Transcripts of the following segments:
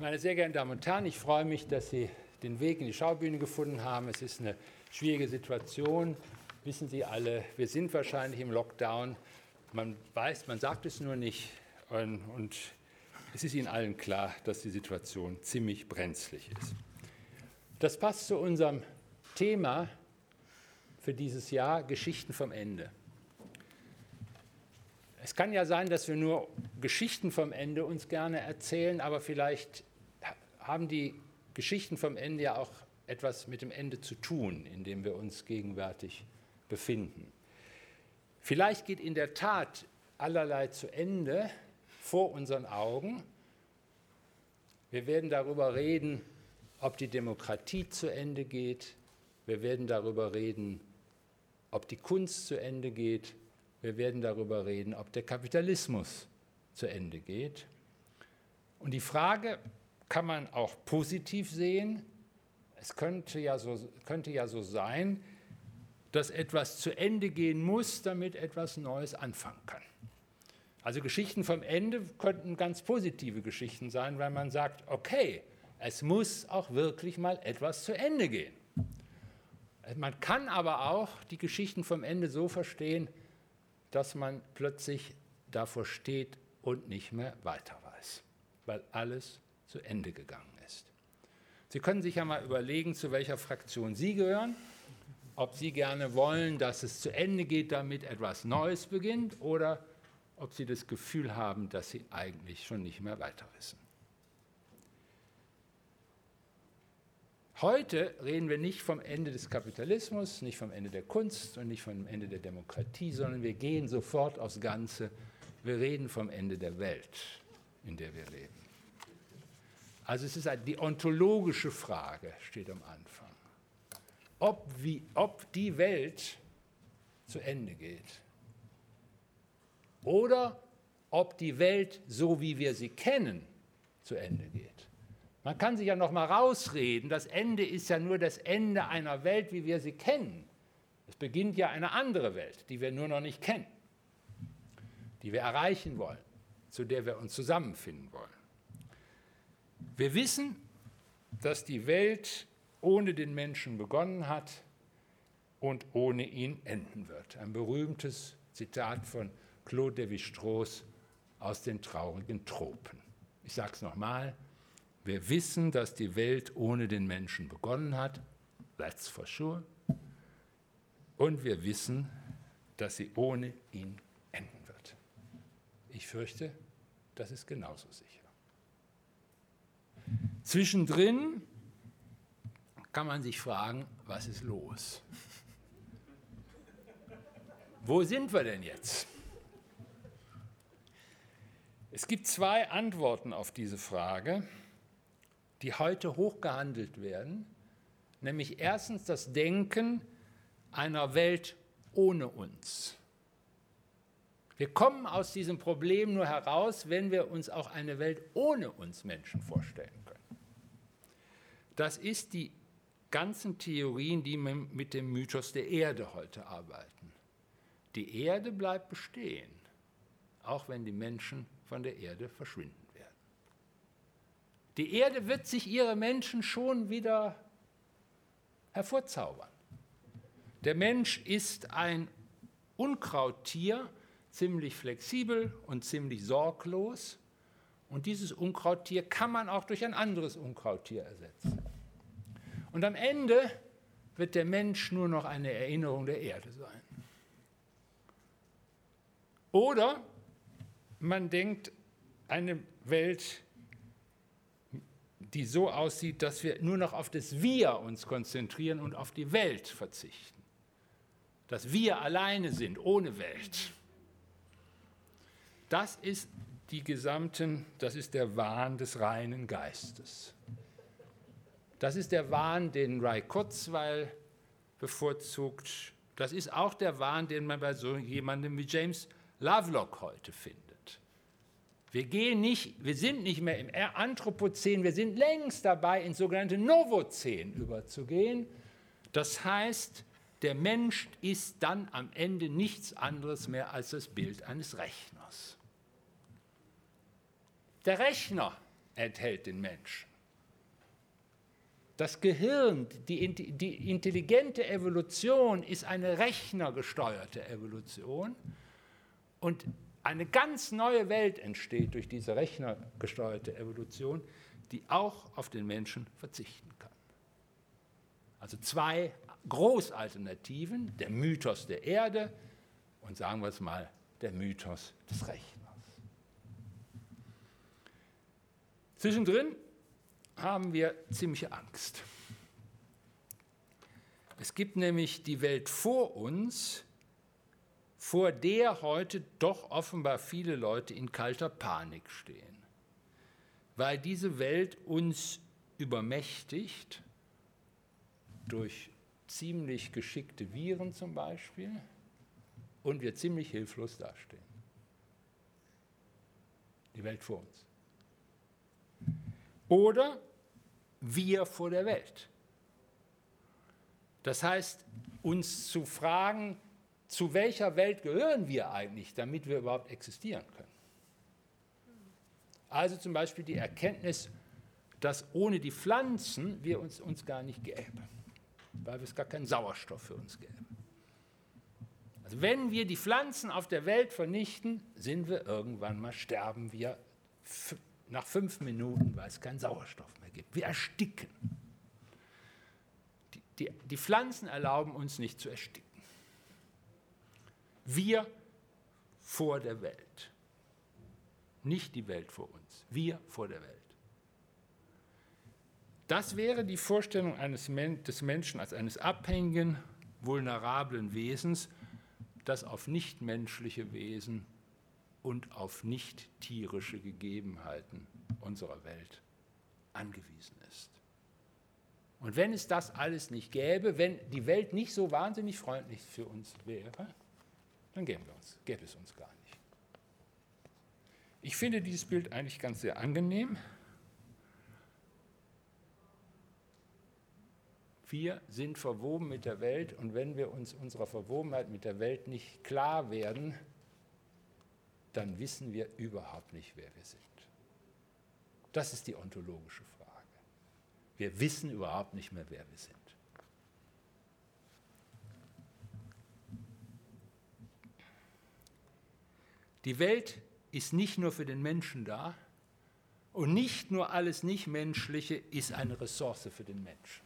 Meine sehr geehrten Damen und Herren, ich freue mich, dass Sie den Weg in die Schaubühne gefunden haben. Es ist eine schwierige Situation, wissen Sie alle. Wir sind wahrscheinlich im Lockdown. Man weiß, man sagt es nur nicht. Und, und es ist Ihnen allen klar, dass die Situation ziemlich brenzlig ist. Das passt zu unserem Thema für dieses Jahr, Geschichten vom Ende. Es kann ja sein, dass wir nur Geschichten vom Ende uns gerne erzählen, aber vielleicht haben die Geschichten vom Ende ja auch etwas mit dem Ende zu tun, in dem wir uns gegenwärtig befinden. Vielleicht geht in der Tat allerlei zu Ende vor unseren Augen. Wir werden darüber reden, ob die Demokratie zu Ende geht. Wir werden darüber reden, ob die Kunst zu Ende geht. Wir werden darüber reden, ob der Kapitalismus zu Ende geht. Und die Frage kann man auch positiv sehen. Es könnte ja so, könnte ja so sein, dass etwas zu Ende gehen muss, damit etwas Neues anfangen kann. Also Geschichten vom Ende könnten ganz positive Geschichten sein, weil man sagt, okay, es muss auch wirklich mal etwas zu Ende gehen. Man kann aber auch die Geschichten vom Ende so verstehen, dass man plötzlich davor steht und nicht mehr weiter weiß, weil alles zu Ende gegangen ist. Sie können sich ja mal überlegen, zu welcher Fraktion Sie gehören, ob Sie gerne wollen, dass es zu Ende geht, damit etwas Neues beginnt, oder ob Sie das Gefühl haben, dass Sie eigentlich schon nicht mehr weiter wissen. Heute reden wir nicht vom Ende des Kapitalismus, nicht vom Ende der Kunst und nicht vom Ende der Demokratie, sondern wir gehen sofort aufs Ganze. Wir reden vom Ende der Welt, in der wir leben. Also es ist die ontologische Frage, steht am Anfang. Ob, wie, ob die Welt zu Ende geht oder ob die Welt, so wie wir sie kennen, zu Ende geht. Man kann sich ja noch mal rausreden, das Ende ist ja nur das Ende einer Welt, wie wir sie kennen. Es beginnt ja eine andere Welt, die wir nur noch nicht kennen, die wir erreichen wollen, zu der wir uns zusammenfinden wollen. Wir wissen, dass die Welt ohne den Menschen begonnen hat und ohne ihn enden wird. Ein berühmtes Zitat von Claude Lévi-Strauss aus den traurigen Tropen. Ich sage es nochmal. Wir wissen, dass die Welt ohne den Menschen begonnen hat. That's for sure. Und wir wissen, dass sie ohne ihn enden wird. Ich fürchte, das ist genauso sicher. Zwischendrin kann man sich fragen, was ist los? Wo sind wir denn jetzt? Es gibt zwei Antworten auf diese Frage, die heute hochgehandelt werden, nämlich erstens das Denken einer Welt ohne uns. Wir kommen aus diesem Problem nur heraus, wenn wir uns auch eine Welt ohne uns Menschen vorstellen. Das ist die ganzen Theorien, die mit dem Mythos der Erde heute arbeiten. Die Erde bleibt bestehen, auch wenn die Menschen von der Erde verschwinden werden. Die Erde wird sich ihre Menschen schon wieder hervorzaubern. Der Mensch ist ein Unkrauttier, ziemlich flexibel und ziemlich sorglos. Und dieses Unkrauttier kann man auch durch ein anderes Unkrauttier ersetzen. Und am Ende wird der Mensch nur noch eine Erinnerung der Erde sein. Oder man denkt eine Welt, die so aussieht, dass wir nur noch auf das Wir uns konzentrieren und auf die Welt verzichten. Dass wir alleine sind, ohne Welt. Das ist die gesamten, das ist der Wahn des reinen Geistes. Das ist der Wahn, den Ray Kurzweil bevorzugt. Das ist auch der Wahn, den man bei so jemandem wie James Lovelock heute findet. Wir, gehen nicht, wir sind nicht mehr im Anthropozän, wir sind längst dabei, ins sogenannte Novozän überzugehen. Das heißt, der Mensch ist dann am Ende nichts anderes mehr als das Bild eines Rechners. Der Rechner enthält den Menschen. Das Gehirn, die, die intelligente Evolution ist eine rechnergesteuerte Evolution und eine ganz neue Welt entsteht durch diese rechnergesteuerte Evolution, die auch auf den Menschen verzichten kann. Also zwei Großalternativen, der Mythos der Erde und sagen wir es mal, der Mythos des Rechners. Zwischendrin haben wir ziemliche Angst. Es gibt nämlich die Welt vor uns, vor der heute doch offenbar viele Leute in kalter Panik stehen, weil diese Welt uns übermächtigt durch ziemlich geschickte Viren zum Beispiel und wir ziemlich hilflos dastehen. Die Welt vor uns. Oder wir vor der Welt. Das heißt, uns zu fragen, zu welcher Welt gehören wir eigentlich, damit wir überhaupt existieren können. Also zum Beispiel die Erkenntnis, dass ohne die Pflanzen wir uns, uns gar nicht gäbe, weil es gar keinen Sauerstoff für uns gäbe. Also wenn wir die Pflanzen auf der Welt vernichten, sind wir irgendwann mal, sterben wir nach fünf Minuten, weil es keinen Sauerstoff mehr gibt. Wir ersticken. Die, die, die Pflanzen erlauben uns nicht zu ersticken. Wir vor der Welt. Nicht die Welt vor uns. Wir vor der Welt. Das wäre die Vorstellung eines, des Menschen als eines abhängigen, vulnerablen Wesens, das auf nichtmenschliche Wesen und auf nicht tierische Gegebenheiten unserer Welt angewiesen ist. Und wenn es das alles nicht gäbe, wenn die Welt nicht so wahnsinnig freundlich für uns wäre, dann gäbe, uns, gäbe es uns gar nicht. Ich finde dieses Bild eigentlich ganz sehr angenehm. Wir sind verwoben mit der Welt und wenn wir uns unserer Verwobenheit mit der Welt nicht klar werden, dann wissen wir überhaupt nicht, wer wir sind. Das ist die ontologische Frage. Wir wissen überhaupt nicht mehr, wer wir sind. Die Welt ist nicht nur für den Menschen da und nicht nur alles Nichtmenschliche ist eine Ressource für den Menschen.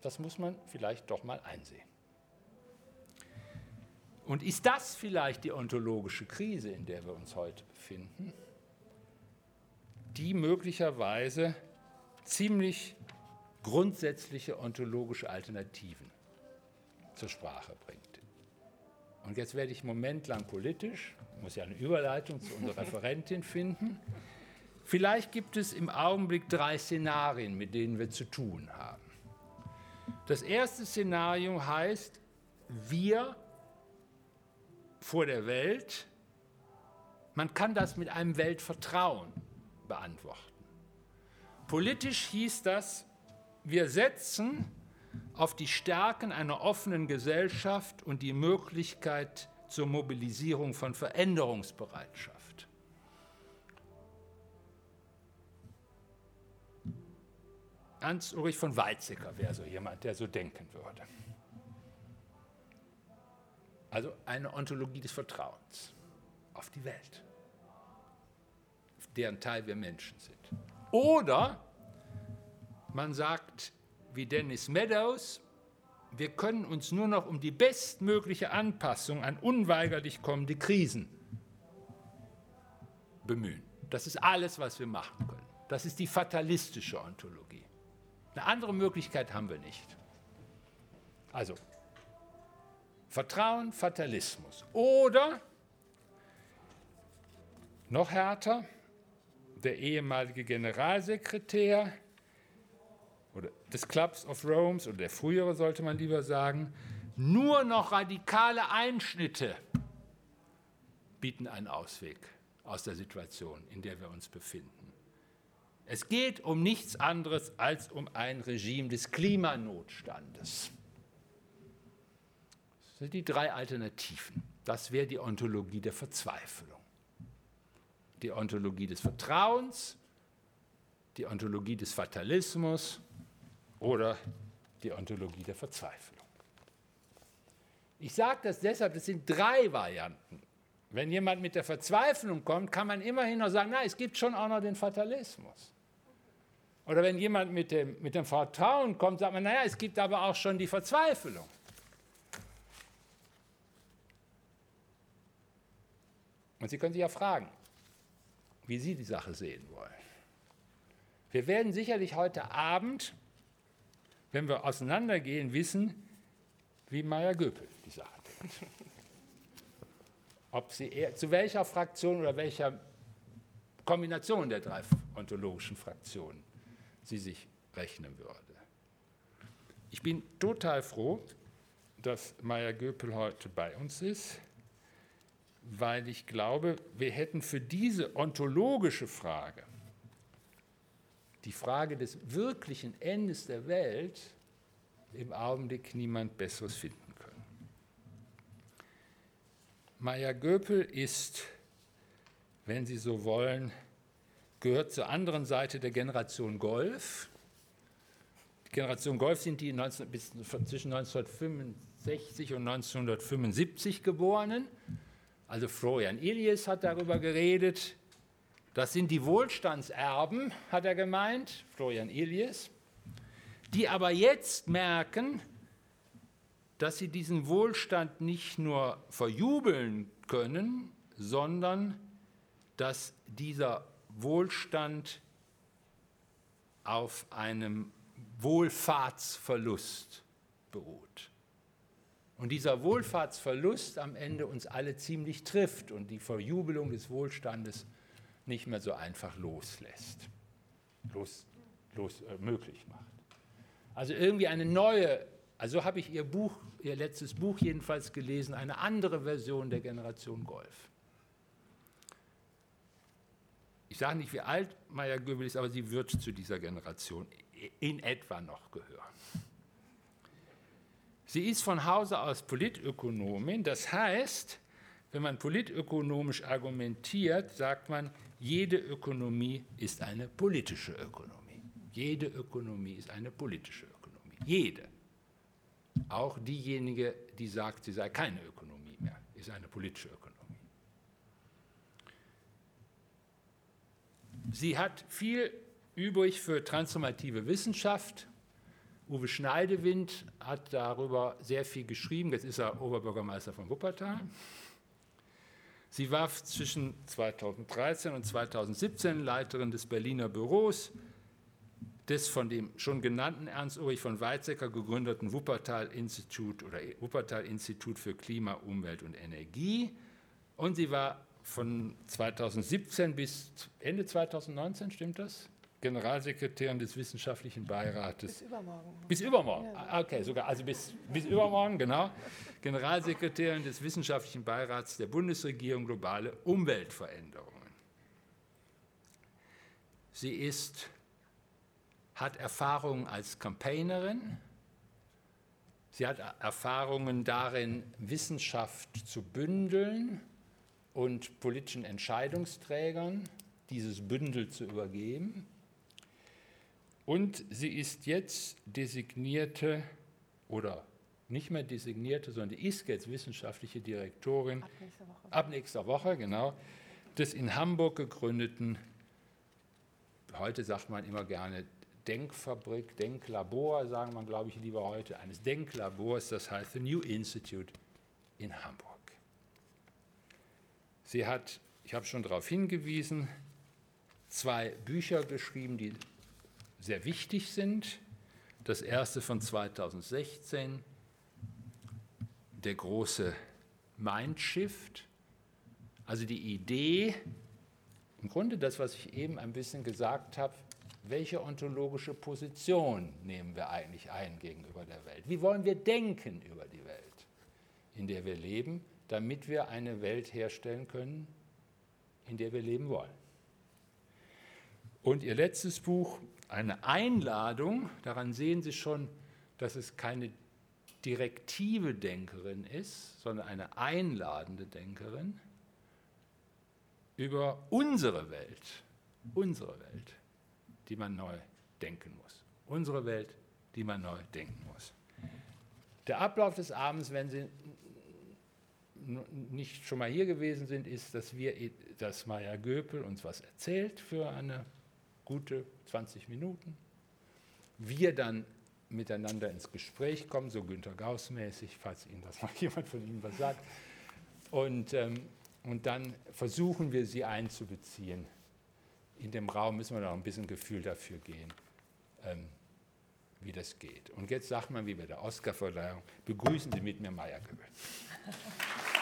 Das muss man vielleicht doch mal einsehen. Und ist das vielleicht die ontologische Krise, in der wir uns heute befinden, die möglicherweise ziemlich grundsätzliche ontologische Alternativen zur Sprache bringt? Und jetzt werde ich momentlang politisch, muss ja eine Überleitung zu unserer Referentin finden. Vielleicht gibt es im Augenblick drei Szenarien, mit denen wir zu tun haben. Das erste Szenario heißt, wir vor der Welt. Man kann das mit einem Weltvertrauen beantworten. Politisch hieß das, wir setzen auf die Stärken einer offenen Gesellschaft und die Möglichkeit zur Mobilisierung von Veränderungsbereitschaft. Hans-Ulrich von Weizsäcker wäre so jemand, der so denken würde. Also eine Ontologie des Vertrauens auf die Welt, deren Teil wir Menschen sind. Oder man sagt, wie Dennis Meadows, wir können uns nur noch um die bestmögliche Anpassung an unweigerlich kommende Krisen bemühen. Das ist alles, was wir machen können. Das ist die fatalistische Ontologie. Eine andere Möglichkeit haben wir nicht. Also Vertrauen, Fatalismus. Oder, noch härter, der ehemalige Generalsekretär oder des Clubs of Rome oder der frühere sollte man lieber sagen, nur noch radikale Einschnitte bieten einen Ausweg aus der Situation, in der wir uns befinden. Es geht um nichts anderes als um ein Regime des Klimanotstandes. Das sind die drei Alternativen. Das wäre die Ontologie der Verzweiflung. Die Ontologie des Vertrauens, die Ontologie des Fatalismus oder die Ontologie der Verzweiflung. Ich sage das deshalb, das sind drei Varianten. Wenn jemand mit der Verzweiflung kommt, kann man immerhin noch sagen, na, es gibt schon auch noch den Fatalismus. Oder wenn jemand mit dem, mit dem Vertrauen kommt, sagt man, naja, es gibt aber auch schon die Verzweiflung. Und Sie können sich ja fragen, wie Sie die Sache sehen wollen. Wir werden sicherlich heute Abend, wenn wir auseinandergehen, wissen, wie Meyer Göpel die Sache denkt. Ob sie eher, zu welcher Fraktion oder welcher Kombination der drei ontologischen Fraktionen sie sich rechnen würde. Ich bin total froh, dass Meyer Göpel heute bei uns ist, weil ich glaube, wir hätten für diese ontologische Frage, die Frage des wirklichen Endes der Welt, im Augenblick niemand Besseres finden können. Meyer Göpel ist, wenn Sie so wollen, gehört zur anderen Seite der Generation Golf. Die Generation Golf sind die 19, bis, zwischen 1965 und 1975 geborenen. Also Florian Ilies hat darüber geredet. Das sind die Wohlstandserben, hat er gemeint, Florian Ilies, die aber jetzt merken, dass sie diesen Wohlstand nicht nur verjubeln können, sondern dass dieser Wohlstand auf einem Wohlfahrtsverlust beruht. Und dieser Wohlfahrtsverlust am Ende uns alle ziemlich trifft und die Verjubelung des Wohlstandes nicht mehr so einfach loslässt, los, los äh, möglich macht. Also irgendwie eine neue, also habe ich ihr Buch, ihr letztes Buch jedenfalls gelesen, eine andere Version der Generation Golf. Ich sage nicht, wie alt Maya Göbel ist, aber sie wird zu dieser Generation in etwa noch gehören. Sie ist von Hause aus Politökonomin, das heißt, wenn man politökonomisch argumentiert, sagt man, jede Ökonomie ist eine politische Ökonomie. Jede Ökonomie ist eine politische Ökonomie. Jede. Auch diejenige, die sagt, sie sei keine Ökonomie mehr, ist eine politische Ökonomie. Sie hat viel übrig für transformative Wissenschaft. Uwe Schneidewind hat darüber sehr viel geschrieben. Jetzt ist er Oberbürgermeister von Wuppertal. Sie war zwischen 2013 und 2017 Leiterin des Berliner Büros des von dem schon genannten Ernst-Ulrich von Weizsäcker gegründeten Wuppertal-Institut oder Wuppertal-Institut für Klima, Umwelt und Energie. Und sie war von 2017 bis Ende 2019, stimmt das? Generalsekretärin des Wissenschaftlichen Beirates. Bis übermorgen. Bis übermorgen. Ah, okay, sogar, also bis, bis übermorgen, genau. Generalsekretärin des Wissenschaftlichen Beirats der Bundesregierung Globale Umweltveränderungen. Sie ist, hat Erfahrungen als Campaignerin. Sie hat Erfahrungen darin, Wissenschaft zu bündeln und politischen Entscheidungsträgern dieses Bündel zu übergeben. Und sie ist jetzt designierte oder nicht mehr designierte, sondern die ist jetzt wissenschaftliche Direktorin ab nächster Woche, ab nächster Woche genau, des in Hamburg gegründeten, heute sagt man immer gerne Denkfabrik, Denklabor, sagen man, glaube ich, lieber heute, eines Denklabors, das heißt The New Institute in Hamburg. Sie hat, ich habe schon darauf hingewiesen, zwei Bücher geschrieben, die sehr wichtig sind. Das erste von 2016, der große Mindshift, also die Idee, im Grunde das, was ich eben ein bisschen gesagt habe, welche ontologische Position nehmen wir eigentlich ein gegenüber der Welt? Wie wollen wir denken über die Welt, in der wir leben? damit wir eine Welt herstellen können, in der wir leben wollen. Und Ihr letztes Buch, eine Einladung, daran sehen Sie schon, dass es keine direktive Denkerin ist, sondern eine einladende Denkerin über unsere Welt, unsere Welt, die man neu denken muss. Unsere Welt, die man neu denken muss. Der Ablauf des Abends, wenn Sie nicht schon mal hier gewesen sind, ist, dass wir, dass Maya Göpel uns was erzählt für eine gute 20 Minuten. Wir dann miteinander ins Gespräch kommen, so Günter Gauss mäßig, falls Ihnen das mal jemand von Ihnen was sagt. Und, ähm, und dann versuchen wir sie einzubeziehen. In dem Raum müssen wir noch ein bisschen Gefühl dafür gehen, ähm, wie das geht. Und jetzt sagt man, wie bei der Oscarverleihung, begrüßen Sie mit mir Maya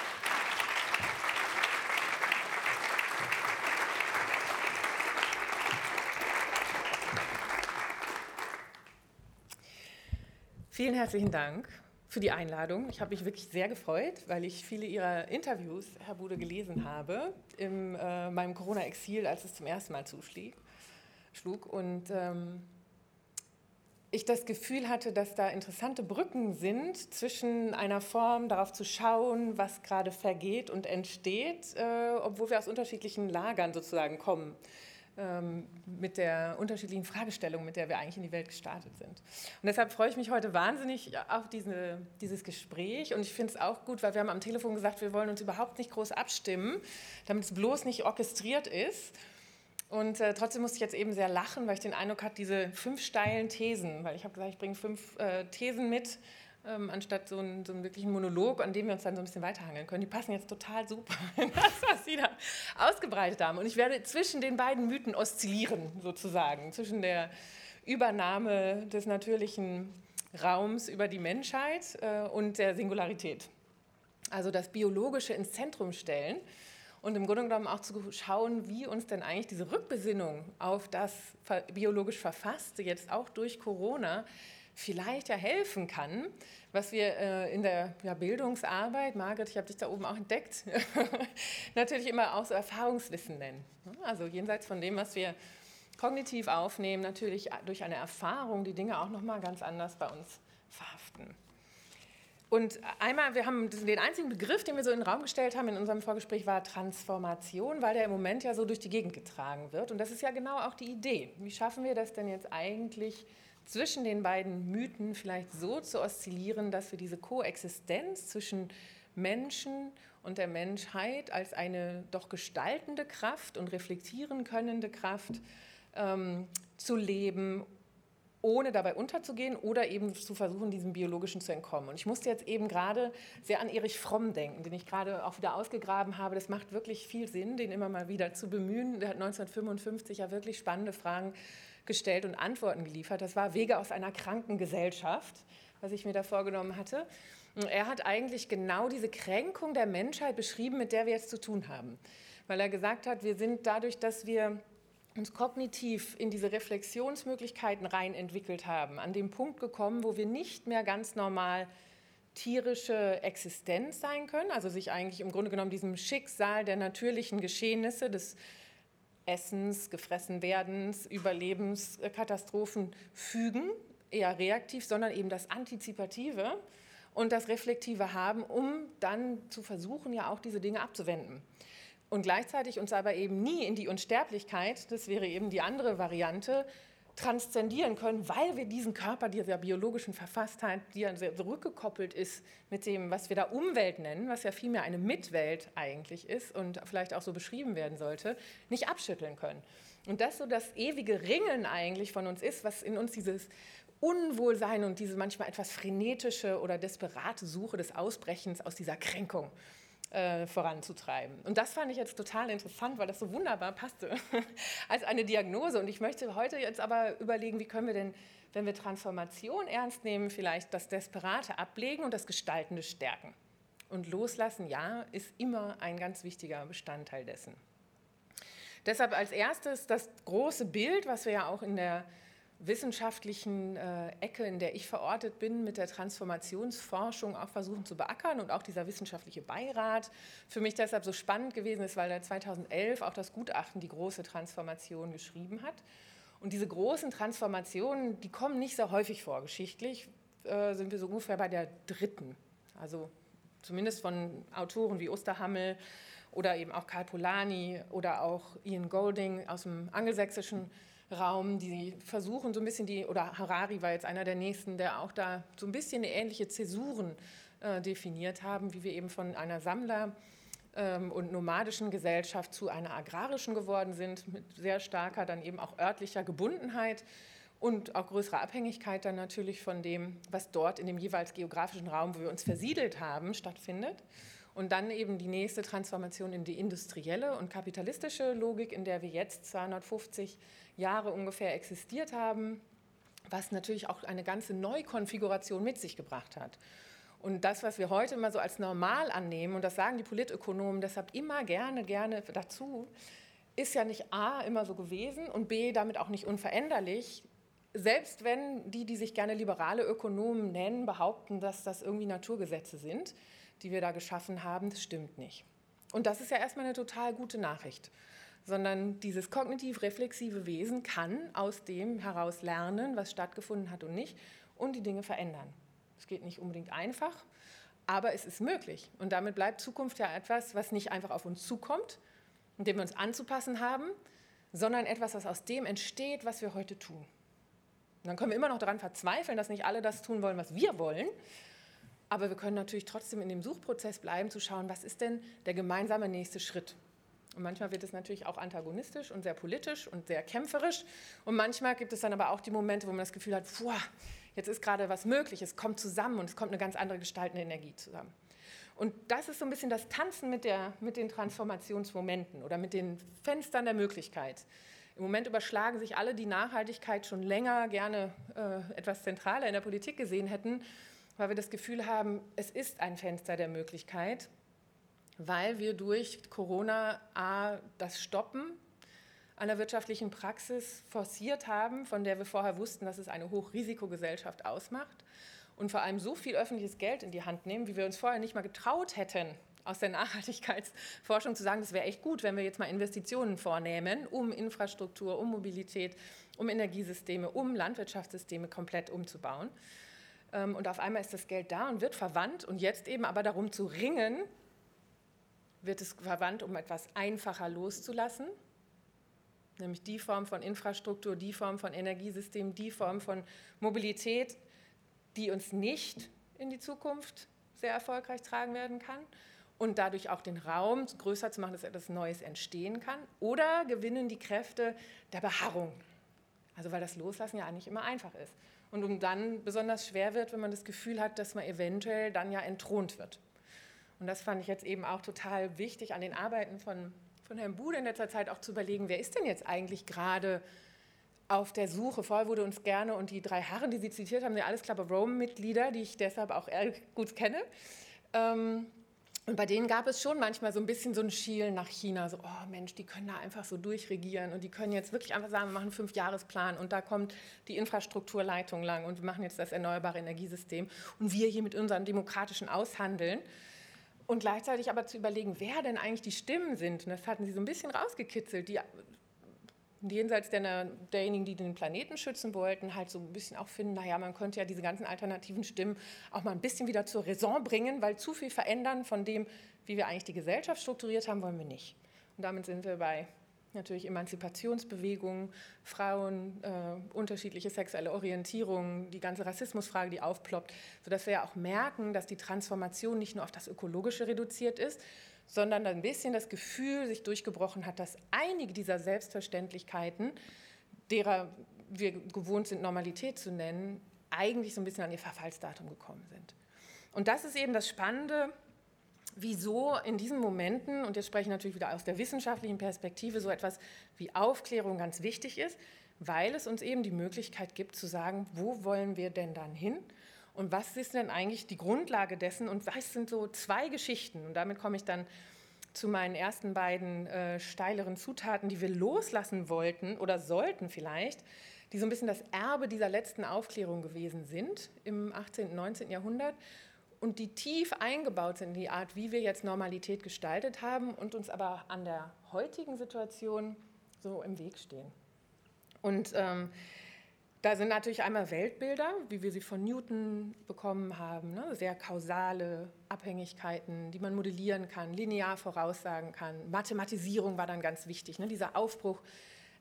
Vielen herzlichen Dank für die Einladung. Ich habe mich wirklich sehr gefreut, weil ich viele Ihrer Interviews, Herr Bude, gelesen habe in äh, meinem Corona-Exil, als es zum ersten Mal zuschlug. Und ähm, ich das Gefühl hatte, dass da interessante Brücken sind zwischen einer Form, darauf zu schauen, was gerade vergeht und entsteht, äh, obwohl wir aus unterschiedlichen Lagern sozusagen kommen mit der unterschiedlichen Fragestellung, mit der wir eigentlich in die Welt gestartet sind. Und deshalb freue ich mich heute wahnsinnig auf diese, dieses Gespräch und ich finde es auch gut, weil wir haben am Telefon gesagt, wir wollen uns überhaupt nicht groß abstimmen, damit es bloß nicht orchestriert ist. Und äh, trotzdem musste ich jetzt eben sehr lachen, weil ich den Eindruck hatte, diese fünf steilen Thesen, weil ich habe gesagt, ich bringe fünf äh, Thesen mit, ähm, anstatt so einen, so wirklichen Monolog, an dem wir uns dann so ein bisschen weiterhangeln können. Die passen jetzt total super in das, was Sie da ausgebreitet haben. Und ich werde zwischen den beiden Mythen oszillieren, sozusagen, zwischen der Übernahme des natürlichen Raums über die Menschheit äh, und der Singularität. Also das Biologische ins Zentrum stellen und im Grunde genommen auch zu schauen, wie uns denn eigentlich diese Rückbesinnung auf das biologisch Verfasste, jetzt auch durch Corona, vielleicht ja helfen kann, was wir äh, in der ja, Bildungsarbeit, Margret, ich habe dich da oben auch entdeckt, natürlich immer auch so Erfahrungswissen nennen. Also jenseits von dem, was wir kognitiv aufnehmen, natürlich durch eine Erfahrung die Dinge auch nochmal ganz anders bei uns verhaften. Und einmal, wir haben den einzigen Begriff, den wir so in den Raum gestellt haben in unserem Vorgespräch, war Transformation, weil der im Moment ja so durch die Gegend getragen wird. Und das ist ja genau auch die Idee. Wie schaffen wir das denn jetzt eigentlich, zwischen den beiden Mythen vielleicht so zu oszillieren, dass wir diese Koexistenz zwischen Menschen und der Menschheit als eine doch gestaltende Kraft und reflektieren könnende Kraft ähm, zu leben, ohne dabei unterzugehen oder eben zu versuchen, diesem Biologischen zu entkommen. Und ich musste jetzt eben gerade sehr an Erich Fromm denken, den ich gerade auch wieder ausgegraben habe. Das macht wirklich viel Sinn, den immer mal wieder zu bemühen. Der hat 1955 ja wirklich spannende Fragen gestellt und Antworten geliefert. Das war Wege aus einer kranken Gesellschaft, was ich mir da vorgenommen hatte. Und er hat eigentlich genau diese Kränkung der Menschheit beschrieben, mit der wir jetzt zu tun haben. Weil er gesagt hat, wir sind dadurch, dass wir uns kognitiv in diese Reflexionsmöglichkeiten rein entwickelt haben, an dem Punkt gekommen, wo wir nicht mehr ganz normal tierische Existenz sein können, also sich eigentlich im Grunde genommen diesem Schicksal der natürlichen Geschehnisse, des Essens, Gefressenwerdens, Überlebenskatastrophen fügen, eher reaktiv, sondern eben das Antizipative und das Reflektive haben, um dann zu versuchen, ja auch diese Dinge abzuwenden. Und gleichzeitig uns aber eben nie in die Unsterblichkeit, das wäre eben die andere Variante, transzendieren können, weil wir diesen Körper dieser biologischen Verfasstheit, die ja sehr zurückgekoppelt ist mit dem, was wir da Umwelt nennen, was ja vielmehr eine Mitwelt eigentlich ist und vielleicht auch so beschrieben werden sollte, nicht abschütteln können. Und das so das ewige Ringen eigentlich von uns ist, was in uns dieses Unwohlsein und diese manchmal etwas frenetische oder desperate Suche des Ausbrechens aus dieser Kränkung äh, voranzutreiben. Und das fand ich jetzt total interessant, weil das so wunderbar passte als eine Diagnose. Und ich möchte heute jetzt aber überlegen, wie können wir denn, wenn wir Transformation ernst nehmen, vielleicht das Desperate ablegen und das Gestaltende stärken. Und loslassen, ja, ist immer ein ganz wichtiger Bestandteil dessen. Deshalb als erstes das große Bild, was wir ja auch in der wissenschaftlichen äh, Ecke, in der ich verortet bin, mit der Transformationsforschung auch versuchen zu beackern und auch dieser wissenschaftliche Beirat für mich deshalb so spannend gewesen ist, weil er 2011 auch das Gutachten Die große Transformation geschrieben hat. Und diese großen Transformationen, die kommen nicht sehr häufig vor. Geschichtlich äh, sind wir so ungefähr bei der dritten. Also zumindest von Autoren wie Osterhammel oder eben auch Karl Polanyi oder auch Ian Golding aus dem angelsächsischen Raum, die versuchen so ein bisschen die, oder Harari war jetzt einer der nächsten, der auch da so ein bisschen ähnliche Zäsuren äh, definiert haben, wie wir eben von einer Sammler- ähm, und nomadischen Gesellschaft zu einer agrarischen geworden sind, mit sehr starker dann eben auch örtlicher Gebundenheit und auch größerer Abhängigkeit dann natürlich von dem, was dort in dem jeweils geografischen Raum, wo wir uns versiedelt haben, stattfindet. Und dann eben die nächste Transformation in die industrielle und kapitalistische Logik, in der wir jetzt 250 Jahre ungefähr existiert haben, was natürlich auch eine ganze Neukonfiguration mit sich gebracht hat. Und das, was wir heute immer so als normal annehmen, und das sagen die Politökonomen deshalb immer gerne, gerne dazu, ist ja nicht A immer so gewesen und B damit auch nicht unveränderlich, selbst wenn die, die sich gerne liberale Ökonomen nennen, behaupten, dass das irgendwie Naturgesetze sind die wir da geschaffen haben, das stimmt nicht. Und das ist ja erstmal eine total gute Nachricht, sondern dieses kognitiv-reflexive Wesen kann aus dem heraus lernen, was stattgefunden hat und nicht, und die Dinge verändern. Es geht nicht unbedingt einfach, aber es ist möglich. Und damit bleibt Zukunft ja etwas, was nicht einfach auf uns zukommt, und dem wir uns anzupassen haben, sondern etwas, was aus dem entsteht, was wir heute tun. Und dann können wir immer noch daran verzweifeln, dass nicht alle das tun wollen, was wir wollen, aber wir können natürlich trotzdem in dem Suchprozess bleiben, zu schauen, was ist denn der gemeinsame nächste Schritt. Und manchmal wird es natürlich auch antagonistisch und sehr politisch und sehr kämpferisch. Und manchmal gibt es dann aber auch die Momente, wo man das Gefühl hat, boah, jetzt ist gerade was möglich, es kommt zusammen und es kommt eine ganz andere gestaltende Energie zusammen. Und das ist so ein bisschen das Tanzen mit, der, mit den Transformationsmomenten oder mit den Fenstern der Möglichkeit. Im Moment überschlagen sich alle, die Nachhaltigkeit schon länger gerne äh, etwas zentraler in der Politik gesehen hätten, weil wir das Gefühl haben, es ist ein Fenster der Möglichkeit, weil wir durch Corona A, das Stoppen einer wirtschaftlichen Praxis forciert haben, von der wir vorher wussten, dass es eine Hochrisikogesellschaft ausmacht und vor allem so viel öffentliches Geld in die Hand nehmen, wie wir uns vorher nicht mal getraut hätten, aus der Nachhaltigkeitsforschung zu sagen, das wäre echt gut, wenn wir jetzt mal Investitionen vornehmen, um Infrastruktur, um Mobilität, um Energiesysteme, um Landwirtschaftssysteme komplett umzubauen. Ähm, und auf einmal ist das Geld da und wird verwandt. Und jetzt eben aber darum zu ringen, wird es verwandt, um etwas einfacher loszulassen, nämlich die Form von Infrastruktur, die Form von Energiesystem, die Form von Mobilität, die uns nicht in die Zukunft sehr erfolgreich tragen werden kann und dadurch auch den Raum größer zu machen, dass etwas Neues entstehen kann. Oder gewinnen die Kräfte der Beharrung. Also weil das Loslassen ja eigentlich immer einfach ist und um dann besonders schwer wird, wenn man das Gefühl hat, dass man eventuell dann ja entthront wird. Und das fand ich jetzt eben auch total wichtig an den Arbeiten von, von Herrn Bude in letzter Zeit auch zu überlegen, wer ist denn jetzt eigentlich gerade auf der Suche. Vorher wurde uns gerne, und die drei Herren, die Sie zitiert haben, sind alles Club of Rome-Mitglieder, die ich deshalb auch gut kenne. Ähm, und bei denen gab es schon manchmal so ein bisschen so ein Schielen nach China, so, oh Mensch, die können da einfach so durchregieren und die können jetzt wirklich einfach sagen, wir machen einen Fünfjahresplan und da kommt die Infrastrukturleitung lang und wir machen jetzt das erneuerbare Energiesystem und wir hier mit unseren demokratischen Aushandeln. Und gleichzeitig aber zu überlegen, wer denn eigentlich die Stimmen sind. Und das hatten sie so ein bisschen rausgekitzelt, die jenseits der, derjenigen, die den Planeten schützen wollten, halt so ein bisschen auch finden, naja, man könnte ja diese ganzen alternativen Stimmen auch mal ein bisschen wieder zur Raison bringen, weil zu viel verändern von dem, wie wir eigentlich die Gesellschaft strukturiert haben, wollen wir nicht. Und damit sind wir bei natürlich Emanzipationsbewegungen, Frauen, äh, unterschiedliche sexuelle Orientierungen, die ganze Rassismusfrage, die aufploppt, sodass wir ja auch merken, dass die Transformation nicht nur auf das Ökologische reduziert ist, sondern ein bisschen das Gefühl sich durchgebrochen hat, dass einige dieser Selbstverständlichkeiten, derer wir gewohnt sind, Normalität zu nennen, eigentlich so ein bisschen an ihr Verfallsdatum gekommen sind. Und das ist eben das Spannende, wieso in diesen Momenten, und jetzt spreche ich natürlich wieder aus der wissenschaftlichen Perspektive, so etwas wie Aufklärung ganz wichtig ist, weil es uns eben die Möglichkeit gibt zu sagen, wo wollen wir denn dann hin und was ist denn eigentlich die Grundlage dessen? Und was sind so zwei Geschichten? Und damit komme ich dann zu meinen ersten beiden äh, steileren Zutaten, die wir loslassen wollten oder sollten vielleicht, die so ein bisschen das Erbe dieser letzten Aufklärung gewesen sind im 18. und 19. Jahrhundert und die tief eingebaut sind in die Art, wie wir jetzt Normalität gestaltet haben und uns aber an der heutigen Situation so im Weg stehen. Und ähm, da sind natürlich einmal Weltbilder, wie wir sie von Newton bekommen haben, ne? sehr kausale Abhängigkeiten, die man modellieren kann, linear voraussagen kann. Mathematisierung war dann ganz wichtig, ne? dieser Aufbruch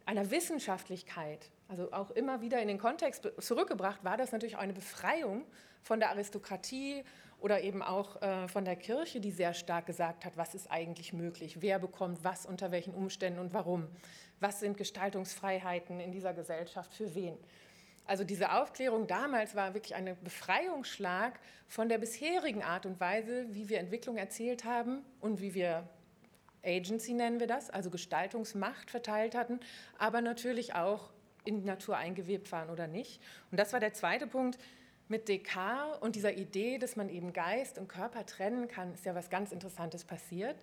einer Wissenschaftlichkeit, also auch immer wieder in den Kontext zurückgebracht, war das natürlich auch eine Befreiung von der Aristokratie oder eben auch äh, von der Kirche, die sehr stark gesagt hat, was ist eigentlich möglich, wer bekommt was, unter welchen Umständen und warum, was sind Gestaltungsfreiheiten in dieser Gesellschaft für wen. Also diese Aufklärung damals war wirklich ein Befreiungsschlag von der bisherigen Art und Weise, wie wir Entwicklung erzählt haben und wie wir Agency nennen wir das, also Gestaltungsmacht verteilt hatten, aber natürlich auch in Natur eingewebt waren oder nicht. Und das war der zweite Punkt. Mit Descartes und dieser Idee, dass man eben Geist und Körper trennen kann, ist ja was ganz Interessantes passiert.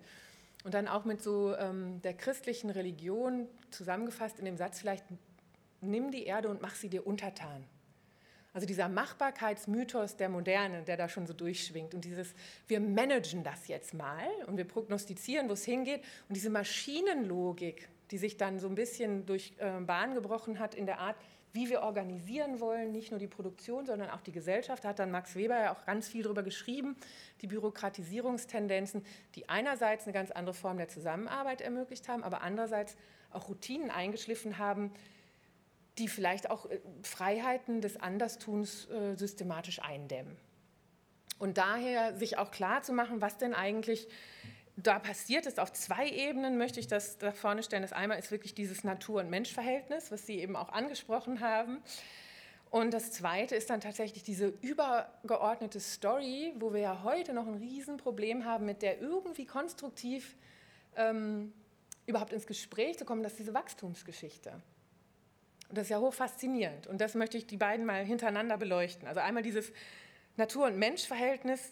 Und dann auch mit so ähm, der christlichen Religion zusammengefasst in dem Satz vielleicht, nimm die Erde und mach sie dir untertan. Also dieser Machbarkeitsmythos der Moderne, der da schon so durchschwingt und dieses, wir managen das jetzt mal und wir prognostizieren, wo es hingeht und diese Maschinenlogik, die sich dann so ein bisschen durch äh, Bahn gebrochen hat in der Art, wie wir organisieren wollen, nicht nur die Produktion, sondern auch die Gesellschaft. Da hat dann Max Weber ja auch ganz viel darüber geschrieben, die Bürokratisierungstendenzen, die einerseits eine ganz andere Form der Zusammenarbeit ermöglicht haben, aber andererseits auch Routinen eingeschliffen haben, die vielleicht auch äh, Freiheiten des Anderstuns äh, systematisch eindämmen. Und daher sich auch klar zu machen, was denn eigentlich da passiert ist. Auf zwei Ebenen möchte ich das da vorne stellen. Das einmal ist wirklich dieses Natur- und Menschverhältnis, was Sie eben auch angesprochen haben. Und das Zweite ist dann tatsächlich diese übergeordnete Story, wo wir ja heute noch ein Riesenproblem haben, mit der irgendwie konstruktiv ähm, überhaupt ins Gespräch zu kommen, das ist diese Wachstumsgeschichte. Das ist ja hoch faszinierend. Und das möchte ich die beiden mal hintereinander beleuchten. Also einmal dieses Natur- und Menschverhältnis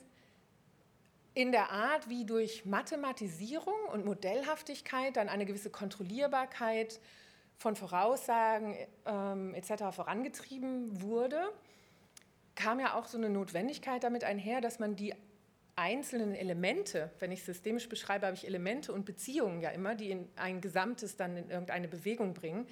in der Art, wie durch Mathematisierung und Modellhaftigkeit dann eine gewisse Kontrollierbarkeit von Voraussagen ähm, etc. vorangetrieben wurde, kam ja auch so eine Notwendigkeit damit einher, dass man die einzelnen Elemente, wenn ich systemisch beschreibe, habe ich Elemente und Beziehungen ja immer, die in ein Gesamtes dann in irgendeine Bewegung bringen,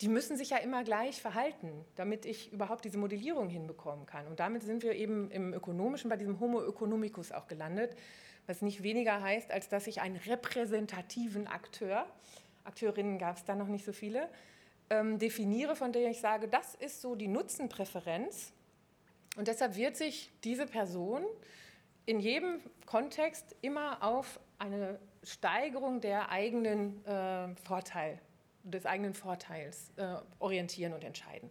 die müssen sich ja immer gleich verhalten, damit ich überhaupt diese Modellierung hinbekommen kann. Und damit sind wir eben im Ökonomischen bei diesem Homo economicus auch gelandet, was nicht weniger heißt, als dass ich einen repräsentativen Akteur, Akteurinnen gab es da noch nicht so viele, ähm, definiere, von der ich sage, das ist so die Nutzenpräferenz. Und deshalb wird sich diese Person in jedem Kontext immer auf eine Steigerung der eigenen äh, Vorteil des eigenen Vorteils äh, orientieren und entscheiden.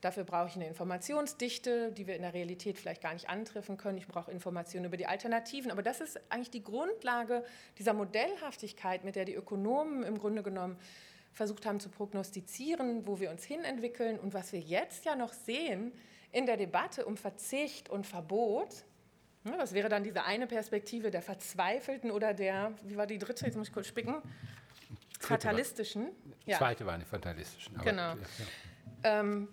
Dafür brauche ich eine Informationsdichte, die wir in der Realität vielleicht gar nicht antreffen können. Ich brauche Informationen über die Alternativen. Aber das ist eigentlich die Grundlage dieser Modellhaftigkeit, mit der die Ökonomen im Grunde genommen versucht haben zu prognostizieren, wo wir uns hinentwickeln. Und was wir jetzt ja noch sehen in der Debatte um Verzicht und Verbot, das wäre dann diese eine Perspektive der Verzweifelten oder der, wie war die dritte, jetzt muss ich kurz spicken, fatalistischen. Ja. Zweite war eine fatalistische. genau. Ja. Ähm,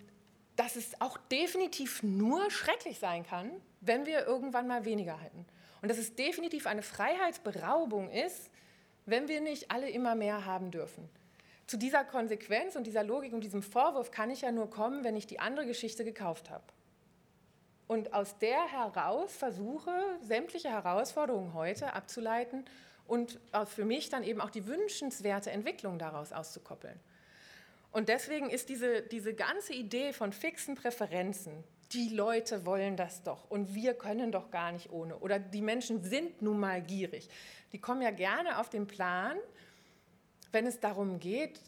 dass es auch definitiv nur schrecklich sein kann, wenn wir irgendwann mal weniger hätten. Und dass es definitiv eine Freiheitsberaubung ist, wenn wir nicht alle immer mehr haben dürfen. Zu dieser Konsequenz und dieser Logik und diesem Vorwurf kann ich ja nur kommen, wenn ich die andere Geschichte gekauft habe. Und aus der heraus versuche, sämtliche Herausforderungen heute abzuleiten und für mich dann eben auch die wünschenswerte Entwicklung daraus auszukoppeln. Und deswegen ist diese, diese ganze Idee von fixen Präferenzen, die Leute wollen das doch und wir können doch gar nicht ohne oder die Menschen sind nun mal gierig, die kommen ja gerne auf den Plan, wenn es darum geht,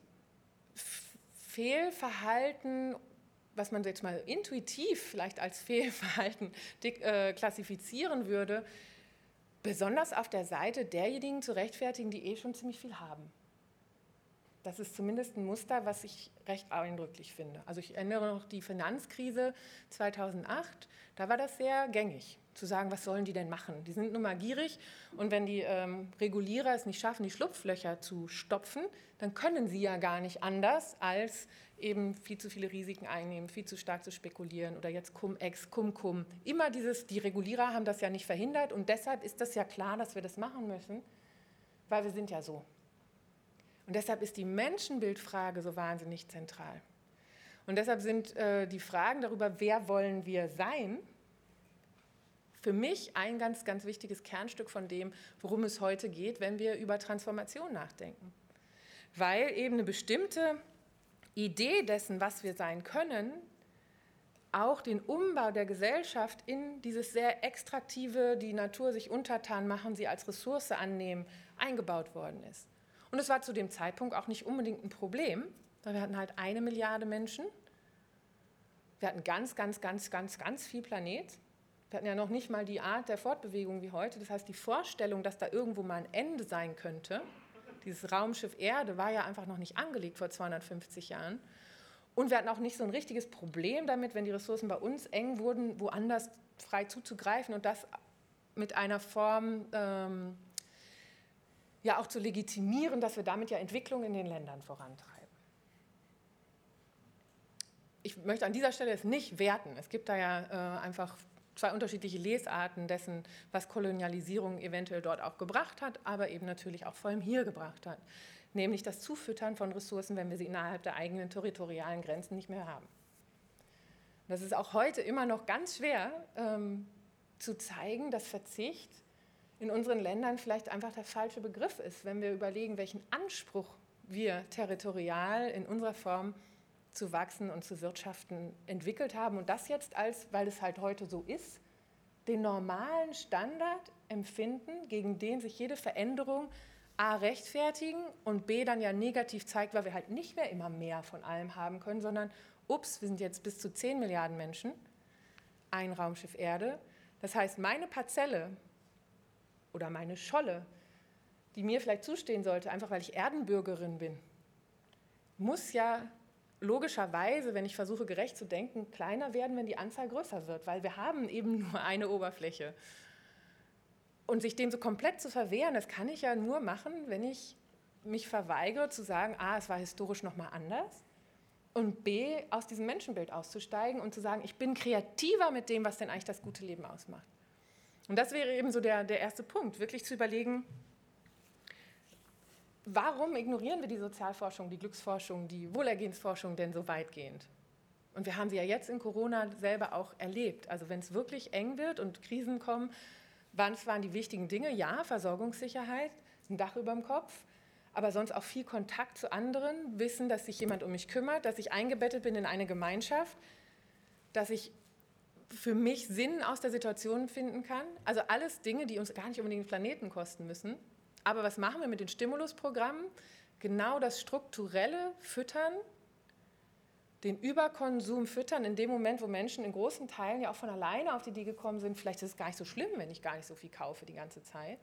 Fehlverhalten, was man jetzt mal intuitiv vielleicht als Fehlverhalten äh, klassifizieren würde, besonders auf der Seite derjenigen zu rechtfertigen, die eh schon ziemlich viel haben. Das ist zumindest ein Muster, was ich recht eindrücklich finde. Also ich erinnere noch die Finanzkrise 2008, da war das sehr gängig, zu sagen, was sollen die denn machen? Die sind nun mal gierig und wenn die ähm, Regulierer es nicht schaffen, die Schlupflöcher zu stopfen, dann können sie ja gar nicht anders, als eben viel zu viele Risiken einnehmen, viel zu stark zu spekulieren oder jetzt Cum-Ex, Cum-Cum. Immer dieses, die Regulierer haben das ja nicht verhindert und deshalb ist das ja klar, dass wir das machen müssen, weil wir sind ja so. Und deshalb ist die Menschenbildfrage so wahnsinnig zentral. Und deshalb sind äh, die Fragen darüber, wer wollen wir sein, für mich ein ganz, ganz wichtiges Kernstück von dem, worum es heute geht, wenn wir über Transformation nachdenken. Weil eben eine bestimmte Idee dessen, was wir sein können, auch den Umbau der Gesellschaft in dieses sehr extraktive, die Natur sich untertan machen, sie als Ressource annehmen, eingebaut worden ist. Und es war zu dem Zeitpunkt auch nicht unbedingt ein Problem, weil wir hatten halt eine Milliarde Menschen. Wir hatten ganz, ganz, ganz, ganz, ganz viel Planet. Wir hatten ja noch nicht mal die Art der Fortbewegung wie heute. Das heißt, die Vorstellung, dass da irgendwo mal ein Ende sein könnte, dieses Raumschiff Erde war ja einfach noch nicht angelegt vor 250 Jahren. Und wir hatten auch nicht so ein richtiges Problem damit, wenn die Ressourcen bei uns eng wurden, woanders frei zuzugreifen und das mit einer Form ähm, ja auch zu legitimieren, dass wir damit ja Entwicklung in den Ländern vorantreiben. Ich möchte an dieser Stelle es nicht werten. Es gibt da ja äh, einfach zwei unterschiedliche Lesarten dessen, was Kolonialisierung eventuell dort auch gebracht hat, aber eben natürlich auch vor allem hier gebracht hat nämlich das Zufüttern von Ressourcen, wenn wir sie innerhalb der eigenen territorialen Grenzen nicht mehr haben. Das ist auch heute immer noch ganz schwer ähm, zu zeigen, dass Verzicht in unseren Ländern vielleicht einfach der falsche Begriff ist, wenn wir überlegen, welchen Anspruch wir territorial in unserer Form zu wachsen und zu wirtschaften entwickelt haben und das jetzt als, weil es halt heute so ist, den normalen Standard empfinden, gegen den sich jede Veränderung A rechtfertigen und B dann ja negativ zeigt, weil wir halt nicht mehr immer mehr von allem haben können, sondern ups, wir sind jetzt bis zu 10 Milliarden Menschen, ein Raumschiff Erde. Das heißt, meine Parzelle oder meine Scholle, die mir vielleicht zustehen sollte, einfach weil ich Erdenbürgerin bin, muss ja logischerweise, wenn ich versuche gerecht zu denken, kleiner werden, wenn die Anzahl größer wird, weil wir haben eben nur eine Oberfläche. Und sich dem so komplett zu verwehren, das kann ich ja nur machen, wenn ich mich verweigere zu sagen, a, es war historisch nochmal anders und b, aus diesem Menschenbild auszusteigen und zu sagen, ich bin kreativer mit dem, was denn eigentlich das gute Leben ausmacht. Und das wäre eben so der, der erste Punkt, wirklich zu überlegen, warum ignorieren wir die Sozialforschung, die Glücksforschung, die Wohlergehensforschung denn so weitgehend? Und wir haben sie ja jetzt in Corona selber auch erlebt. Also wenn es wirklich eng wird und Krisen kommen, was waren die wichtigen Dinge? Ja, Versorgungssicherheit, ein Dach über dem Kopf, aber sonst auch viel Kontakt zu anderen, wissen, dass sich jemand um mich kümmert, dass ich eingebettet bin in eine Gemeinschaft, dass ich für mich Sinn aus der Situation finden kann. Also alles Dinge, die uns gar nicht unbedingt den Planeten kosten müssen. Aber was machen wir mit den Stimulusprogrammen? Genau das strukturelle Füttern den Überkonsum füttern in dem Moment, wo Menschen in großen Teilen ja auch von alleine auf die Idee gekommen sind, vielleicht ist es gar nicht so schlimm, wenn ich gar nicht so viel kaufe die ganze Zeit.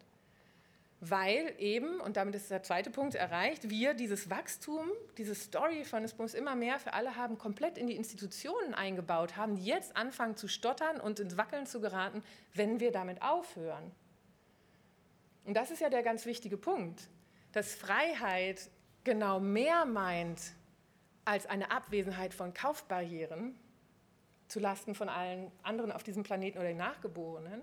Weil eben, und damit ist der zweite Punkt erreicht, wir dieses Wachstum, diese Story von es muss immer mehr für alle haben, komplett in die Institutionen eingebaut haben, die jetzt anfangen zu stottern und ins Wackeln zu geraten, wenn wir damit aufhören. Und das ist ja der ganz wichtige Punkt, dass Freiheit genau mehr meint als eine Abwesenheit von Kaufbarrieren zulasten von allen anderen auf diesem Planeten oder den Nachgeborenen,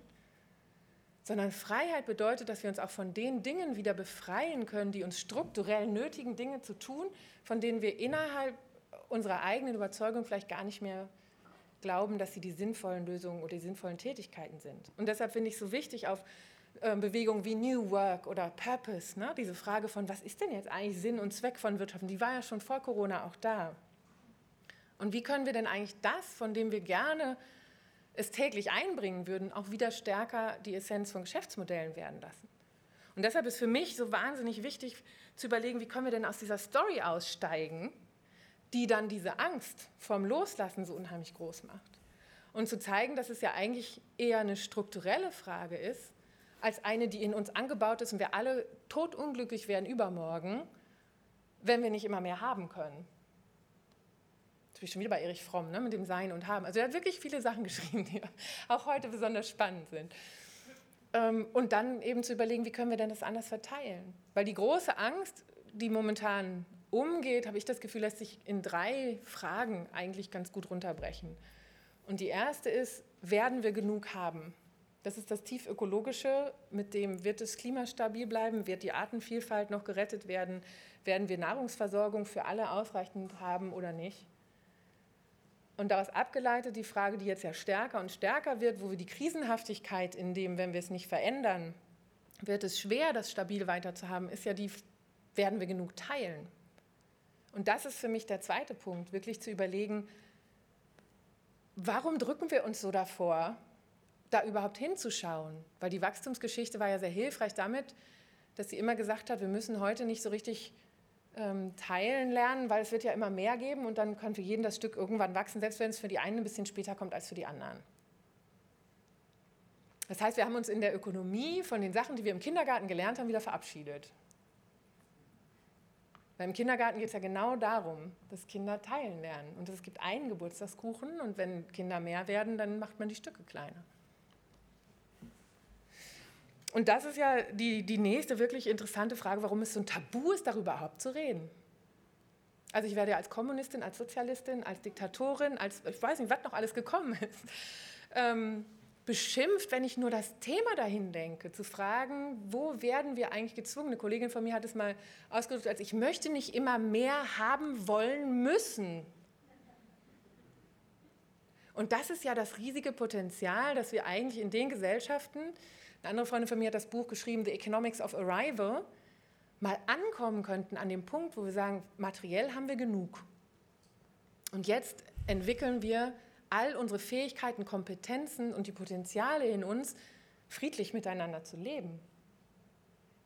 sondern Freiheit bedeutet, dass wir uns auch von den Dingen wieder befreien können, die uns strukturell nötigen, Dinge zu tun, von denen wir innerhalb unserer eigenen Überzeugung vielleicht gar nicht mehr glauben, dass sie die sinnvollen Lösungen oder die sinnvollen Tätigkeiten sind. Und deshalb finde ich es so wichtig, auf Bewegungen wie New Work oder Purpose, ne? diese Frage von, was ist denn jetzt eigentlich Sinn und Zweck von Wirtschaften, die war ja schon vor Corona auch da. Und wie können wir denn eigentlich das, von dem wir gerne es täglich einbringen würden, auch wieder stärker die Essenz von Geschäftsmodellen werden lassen? Und deshalb ist für mich so wahnsinnig wichtig zu überlegen, wie können wir denn aus dieser Story aussteigen, die dann diese Angst vom Loslassen so unheimlich groß macht. Und zu zeigen, dass es ja eigentlich eher eine strukturelle Frage ist, als eine, die in uns angebaut ist und wir alle totunglücklich werden übermorgen, wenn wir nicht immer mehr haben können. Das bin ich schon wieder bei Erich Fromm, ne, mit dem Sein und Haben. Also er hat wirklich viele Sachen geschrieben, die auch heute besonders spannend sind. Ähm, und dann eben zu überlegen, wie können wir denn das anders verteilen? Weil die große Angst, die momentan umgeht, habe ich das Gefühl, lässt sich in drei Fragen eigentlich ganz gut runterbrechen. Und die erste ist, werden wir genug haben? Das ist das tief ökologische, mit dem wird das Klima stabil bleiben, wird die Artenvielfalt noch gerettet werden, werden wir Nahrungsversorgung für alle ausreichend haben oder nicht. Und daraus abgeleitet die Frage, die jetzt ja stärker und stärker wird, wo wir die Krisenhaftigkeit in dem, wenn wir es nicht verändern, wird es schwer, das stabil weiter zu haben, ist ja die, werden wir genug teilen? Und das ist für mich der zweite Punkt, wirklich zu überlegen, warum drücken wir uns so davor, da überhaupt hinzuschauen? Weil die Wachstumsgeschichte war ja sehr hilfreich damit, dass sie immer gesagt hat, wir müssen heute nicht so richtig ähm, teilen lernen, weil es wird ja immer mehr geben und dann kann für jeden das Stück irgendwann wachsen, selbst wenn es für die einen ein bisschen später kommt als für die anderen. Das heißt, wir haben uns in der Ökonomie von den Sachen, die wir im Kindergarten gelernt haben, wieder verabschiedet. Weil im Kindergarten geht es ja genau darum, dass Kinder teilen lernen. Und es gibt einen Geburtstagskuchen und wenn Kinder mehr werden, dann macht man die Stücke kleiner. Und das ist ja die, die nächste wirklich interessante Frage, warum es so ein Tabu ist, darüber überhaupt zu reden. Also ich werde ja als Kommunistin, als Sozialistin, als Diktatorin, als ich weiß nicht, was noch alles gekommen ist, ähm, beschimpft, wenn ich nur das Thema dahin denke, zu fragen, wo werden wir eigentlich gezwungen? Eine Kollegin von mir hat es mal ausgedrückt, als ich möchte nicht immer mehr haben wollen müssen. Und das ist ja das riesige Potenzial, dass wir eigentlich in den Gesellschaften, eine andere Freundin von mir hat das Buch geschrieben, The Economics of Arrival, mal ankommen könnten an dem Punkt, wo wir sagen, materiell haben wir genug. Und jetzt entwickeln wir all unsere Fähigkeiten, Kompetenzen und die Potenziale in uns, friedlich miteinander zu leben.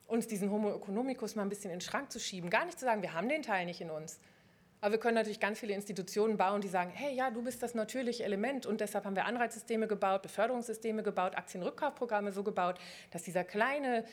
Uns diesen Homo economicus mal ein bisschen in den Schrank zu schieben. Gar nicht zu sagen, wir haben den Teil nicht in uns. Aber wir können natürlich ganz viele Institutionen bauen, die sagen, hey, ja, du bist das natürliche Element und deshalb haben wir Anreizsysteme gebaut, Beförderungssysteme gebaut, Aktienrückkaufprogramme so gebaut, dass dieser kleine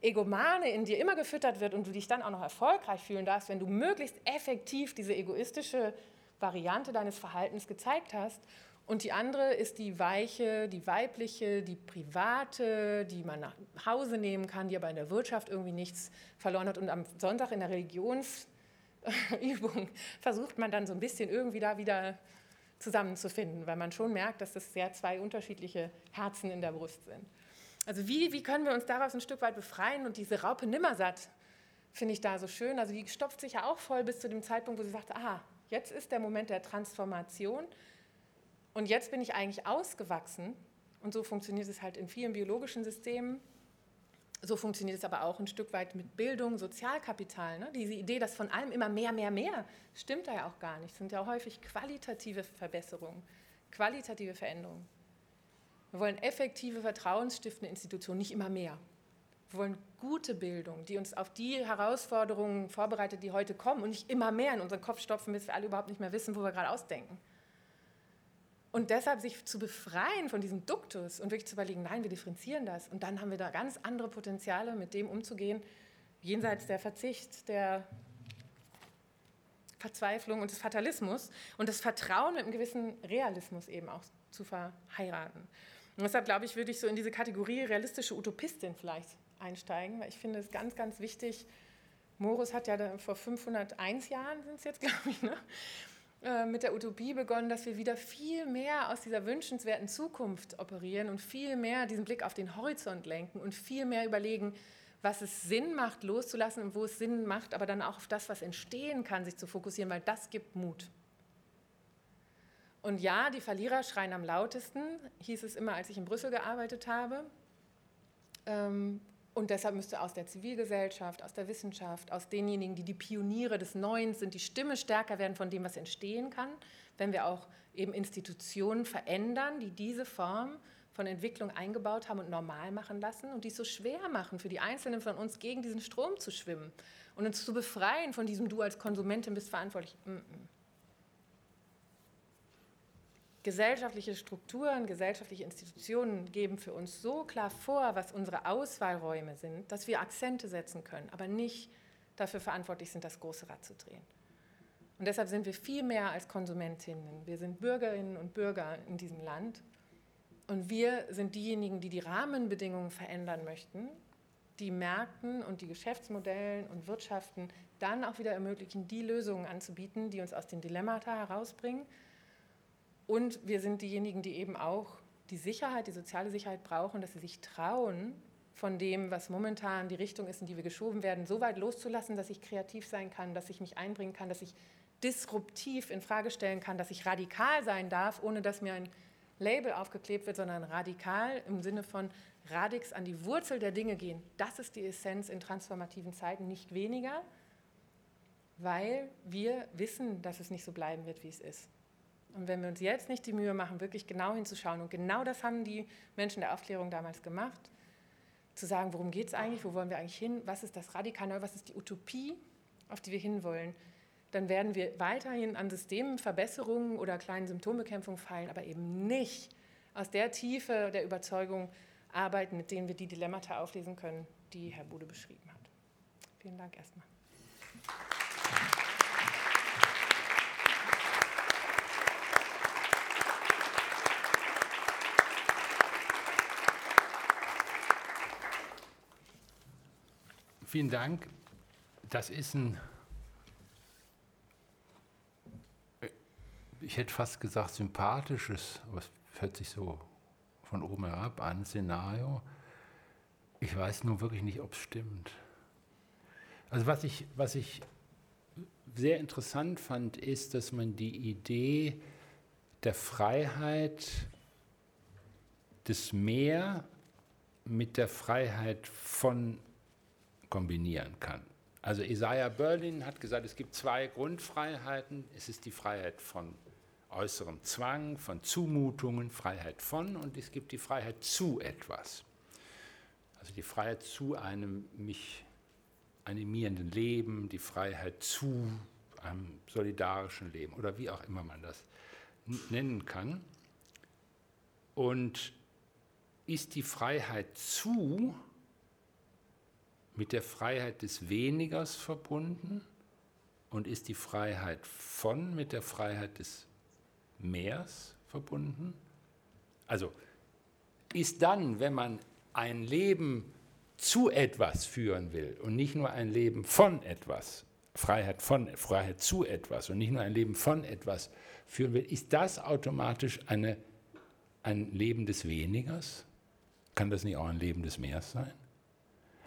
Egomane in dir immer gefüttert wird und du dich dann auch noch erfolgreich fühlen darfst, wenn du möglichst effektiv diese egoistische Variante deines Verhaltens gezeigt hast. Und die andere ist die weiche, die weibliche, die private, die man nach Hause nehmen kann, die aber in der Wirtschaft irgendwie nichts verloren hat. Und am Sonntag in der Religionsübung versucht man dann so ein bisschen irgendwie da wieder zusammenzufinden, weil man schon merkt, dass das sehr zwei unterschiedliche Herzen in der Brust sind. Also wie, wie können wir uns daraus ein Stück weit befreien und diese Raupe nimmersatt finde ich da so schön. Also die stopft sich ja auch voll bis zu dem Zeitpunkt, wo sie sagt, aha, Jetzt ist der Moment der Transformation und jetzt bin ich eigentlich ausgewachsen. Und so funktioniert es halt in vielen biologischen Systemen. So funktioniert es aber auch ein Stück weit mit Bildung, Sozialkapital. Ne? Diese Idee, dass von allem immer mehr, mehr, mehr, stimmt da ja auch gar nicht. Es sind ja häufig qualitative Verbesserungen, qualitative Veränderungen. Wir wollen effektive, vertrauensstiftende Institutionen, nicht immer mehr. Wir wollen gute Bildung, die uns auf die Herausforderungen vorbereitet, die heute kommen und nicht immer mehr in unseren Kopf stopfen, bis wir alle überhaupt nicht mehr wissen, wo wir gerade ausdenken. Und deshalb sich zu befreien von diesem Duktus und wirklich zu überlegen, nein, wir differenzieren das. Und dann haben wir da ganz andere Potenziale, mit dem umzugehen, jenseits der Verzicht, der Verzweiflung und des Fatalismus und das Vertrauen mit einem gewissen Realismus eben auch zu verheiraten. Und deshalb glaube ich, würde ich so in diese Kategorie realistische Utopistin vielleicht einsteigen, weil ich finde es ganz, ganz wichtig. Morus hat ja vor 501 Jahren, sind es jetzt, glaube ich, ne? Äh, mit der Utopie begonnen, dass wir wieder viel mehr aus dieser wünschenswerten Zukunft operieren und viel mehr diesen Blick auf den Horizont lenken und viel mehr überlegen, was es Sinn macht, loszulassen und wo es Sinn macht, aber dann auch auf das, was entstehen kann, sich zu fokussieren, weil das gibt Mut. Und ja, die Verlierer schreien am lautesten, hieß es immer, als ich in Brüssel gearbeitet habe. Ähm, und deshalb müsste aus der Zivilgesellschaft, aus der Wissenschaft, aus denjenigen, die die Pioniere des Neuen sind, die Stimme stärker werden von dem, was entstehen kann, wenn wir auch eben Institutionen verändern, die diese Form von Entwicklung eingebaut haben und normal machen lassen und die es so schwer machen für die Einzelnen von uns, gegen diesen Strom zu schwimmen und uns zu befreien von diesem Du als Konsumentin bist verantwortlich. Mm -mm. Gesellschaftliche Strukturen, gesellschaftliche Institutionen geben für uns so klar vor, was unsere Auswahlräume sind, dass wir Akzente setzen können, aber nicht dafür verantwortlich sind, das große Rad zu drehen. Und deshalb sind wir viel mehr als Konsumentinnen. Wir sind Bürgerinnen und Bürger in diesem Land. Und wir sind diejenigen, die die Rahmenbedingungen verändern möchten, die Märkten und die Geschäftsmodellen und Wirtschaften dann auch wieder ermöglichen, die Lösungen anzubieten, die uns aus den Dilemmata herausbringen und wir sind diejenigen, die eben auch die Sicherheit, die soziale Sicherheit brauchen, dass sie sich trauen, von dem, was momentan die Richtung ist, in die wir geschoben werden, so weit loszulassen, dass ich kreativ sein kann, dass ich mich einbringen kann, dass ich disruptiv in Frage stellen kann, dass ich radikal sein darf, ohne dass mir ein Label aufgeklebt wird, sondern radikal im Sinne von radix an die Wurzel der Dinge gehen. Das ist die Essenz in transformativen Zeiten, nicht weniger. weil wir wissen, dass es nicht so bleiben wird, wie es ist. Und wenn wir uns jetzt nicht die Mühe machen, wirklich genau hinzuschauen, und genau das haben die Menschen der Aufklärung damals gemacht, zu sagen, worum geht es eigentlich, wo wollen wir eigentlich hin, was ist das Radikale, was ist die Utopie, auf die wir hinwollen, dann werden wir weiterhin an Systemverbesserungen oder kleinen Symptombekämpfungen fallen, aber eben nicht aus der Tiefe der Überzeugung arbeiten, mit denen wir die Dilemmata auflesen können, die Herr Bude beschrieben hat. Vielen Dank erstmal. Vielen Dank. Das ist ein, ich hätte fast gesagt, sympathisches, aber es hört sich so von oben herab an, Szenario. Ich weiß nur wirklich nicht, ob es stimmt. Also was ich, was ich sehr interessant fand, ist, dass man die Idee der Freiheit des Mehr mit der Freiheit von kombinieren kann. Also Isaiah Berlin hat gesagt, es gibt zwei Grundfreiheiten. Es ist die Freiheit von äußerem Zwang, von Zumutungen, Freiheit von und es gibt die Freiheit zu etwas. Also die Freiheit zu einem mich animierenden Leben, die Freiheit zu einem solidarischen Leben oder wie auch immer man das nennen kann. Und ist die Freiheit zu mit der Freiheit des Wenigers verbunden und ist die Freiheit von mit der Freiheit des Mehrs verbunden? Also ist dann, wenn man ein Leben zu etwas führen will und nicht nur ein Leben von etwas, Freiheit von Freiheit zu etwas und nicht nur ein Leben von etwas führen will, ist das automatisch eine, ein Leben des Wenigers? Kann das nicht auch ein Leben des Mehrs sein?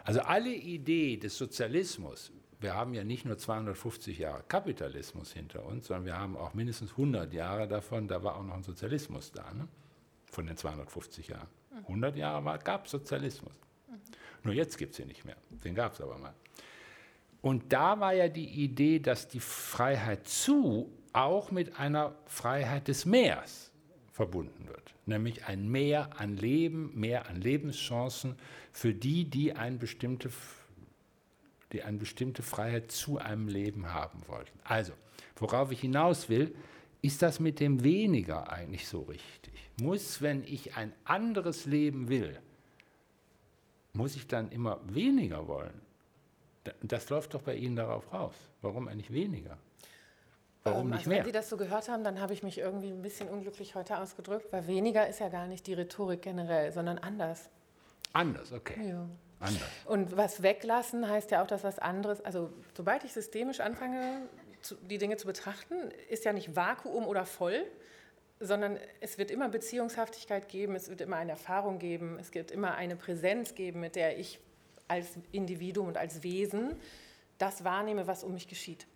Also alle Idee des Sozialismus, wir haben ja nicht nur 250 Jahre Kapitalismus hinter uns, sondern wir haben auch mindestens 100 Jahre davon, da war auch noch ein Sozialismus da, ne? von den 250 Jahren. 100 Jahre gab es Sozialismus. Nur jetzt gibt es ihn nicht mehr, den gab es aber mal. Und da war ja die Idee, dass die Freiheit zu auch mit einer Freiheit des Meers verbunden wird, nämlich ein Mehr an Leben, mehr an Lebenschancen für die, die, ein bestimmte, die eine bestimmte Freiheit zu einem Leben haben wollten. Also, worauf ich hinaus will, ist das mit dem weniger eigentlich so richtig? Muss, wenn ich ein anderes Leben will, muss ich dann immer weniger wollen? Das läuft doch bei Ihnen darauf raus. Warum eigentlich weniger? Warum ähm, nicht also mehr? Wenn Sie das so gehört haben, dann habe ich mich irgendwie ein bisschen unglücklich heute ausgedrückt, weil weniger ist ja gar nicht die Rhetorik generell, sondern anders. Anders, okay. Ja. Anders. Und was weglassen heißt ja auch, dass was anderes, also sobald ich systemisch anfange, die Dinge zu betrachten, ist ja nicht Vakuum oder voll, sondern es wird immer Beziehungshaftigkeit geben, es wird immer eine Erfahrung geben, es wird immer eine Präsenz geben, mit der ich als Individuum und als Wesen das wahrnehme, was um mich geschieht.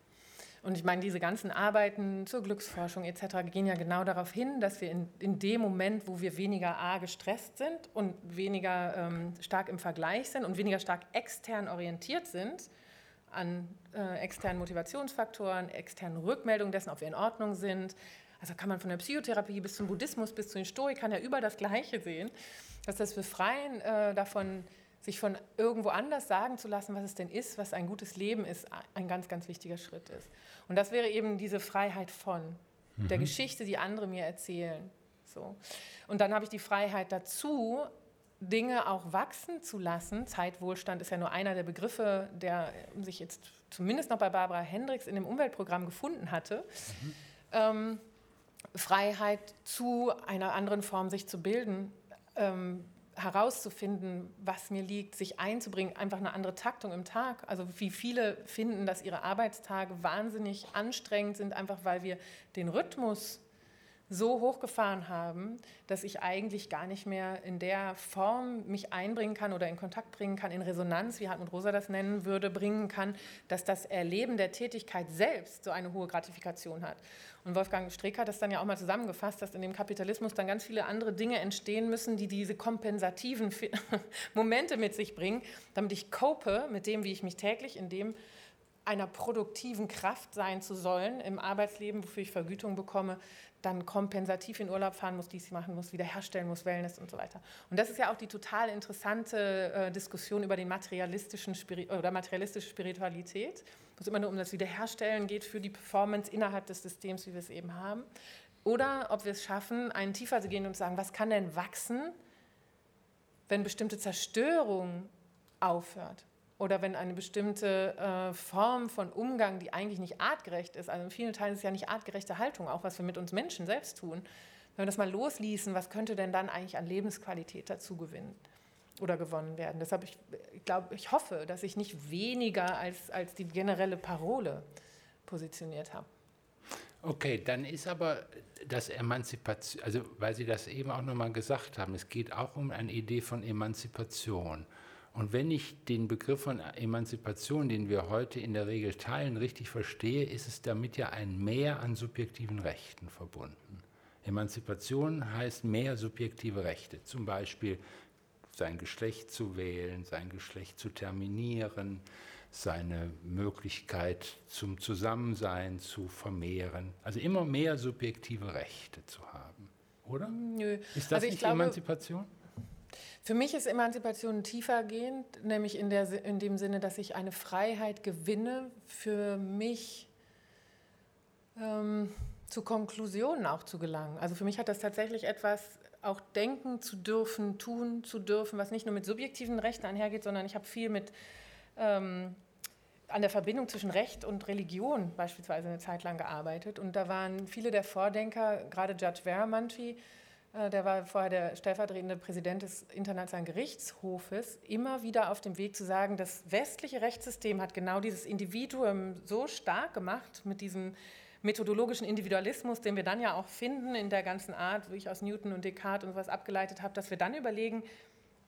Und ich meine, diese ganzen Arbeiten zur Glücksforschung etc. gehen ja genau darauf hin, dass wir in, in dem Moment, wo wir weniger A gestresst sind und weniger ähm, stark im Vergleich sind und weniger stark extern orientiert sind, an äh, externen Motivationsfaktoren, externen Rückmeldungen dessen, ob wir in Ordnung sind. Also kann man von der Psychotherapie bis zum Buddhismus bis zu den Stoikern ja über das Gleiche sehen, dass das Befreien äh, davon sich von irgendwo anders sagen zu lassen, was es denn ist, was ein gutes Leben ist, ein ganz, ganz wichtiger Schritt ist. Und das wäre eben diese Freiheit von mhm. der Geschichte, die andere mir erzählen. So. Und dann habe ich die Freiheit dazu, Dinge auch wachsen zu lassen. Zeitwohlstand ist ja nur einer der Begriffe, der sich jetzt zumindest noch bei Barbara Hendricks in dem Umweltprogramm gefunden hatte. Mhm. Ähm, Freiheit zu einer anderen Form sich zu bilden, ähm, herauszufinden, was mir liegt, sich einzubringen, einfach eine andere Taktung im Tag. Also wie viele finden, dass ihre Arbeitstage wahnsinnig anstrengend sind, einfach weil wir den Rhythmus so hochgefahren haben, dass ich eigentlich gar nicht mehr in der Form mich einbringen kann oder in Kontakt bringen kann, in Resonanz, wie Hartmut Rosa das nennen würde, bringen kann, dass das Erleben der Tätigkeit selbst so eine hohe Gratifikation hat. Und Wolfgang Streeck hat das dann ja auch mal zusammengefasst, dass in dem Kapitalismus dann ganz viele andere Dinge entstehen müssen, die diese kompensativen Momente mit sich bringen, damit ich cope mit dem, wie ich mich täglich in dem einer produktiven Kraft sein zu sollen im Arbeitsleben, wofür ich Vergütung bekomme, dann kompensativ in Urlaub fahren muss, dies machen muss, wiederherstellen muss, Wellness und so weiter. Und das ist ja auch die total interessante äh, Diskussion über den materialistischen Spiri oder materialistische Spiritualität, wo es immer nur um das Wiederherstellen geht für die Performance innerhalb des Systems, wie wir es eben haben. Oder ob wir es schaffen, einen tiefer zu gehen und zu sagen, was kann denn wachsen, wenn bestimmte Zerstörung aufhört? Oder wenn eine bestimmte äh, Form von Umgang, die eigentlich nicht artgerecht ist, also in vielen Teilen ist es ja nicht artgerechte Haltung, auch was wir mit uns Menschen selbst tun, wenn wir das mal losließen, was könnte denn dann eigentlich an Lebensqualität dazu gewinnen oder gewonnen werden? Deshalb, ich, ich glaube, ich hoffe, dass ich nicht weniger als, als die generelle Parole positioniert habe. Okay, dann ist aber das Emanzipation, also weil Sie das eben auch nochmal gesagt haben, es geht auch um eine Idee von Emanzipation. Und wenn ich den Begriff von Emanzipation, den wir heute in der Regel teilen, richtig verstehe, ist es damit ja ein Mehr an subjektiven Rechten verbunden. Emanzipation heißt mehr subjektive Rechte, zum Beispiel sein Geschlecht zu wählen, sein Geschlecht zu terminieren, seine Möglichkeit zum Zusammensein zu vermehren. Also immer mehr subjektive Rechte zu haben, oder? Nö. Ist das also nicht glaube, Emanzipation? Für mich ist Emanzipation tiefergehend, nämlich in, der, in dem Sinne, dass ich eine Freiheit gewinne, für mich ähm, zu Konklusionen auch zu gelangen. Also für mich hat das tatsächlich etwas, auch denken zu dürfen, tun zu dürfen, was nicht nur mit subjektiven Rechten einhergeht, sondern ich habe viel mit ähm, an der Verbindung zwischen Recht und Religion beispielsweise eine Zeit lang gearbeitet. Und da waren viele der Vordenker, gerade Judge Veramanti, der war vorher der stellvertretende Präsident des Internationalen Gerichtshofes, immer wieder auf dem Weg zu sagen, das westliche Rechtssystem hat genau dieses Individuum so stark gemacht mit diesem methodologischen Individualismus, den wir dann ja auch finden in der ganzen Art, wie ich aus Newton und Descartes und was abgeleitet habe, dass wir dann überlegen,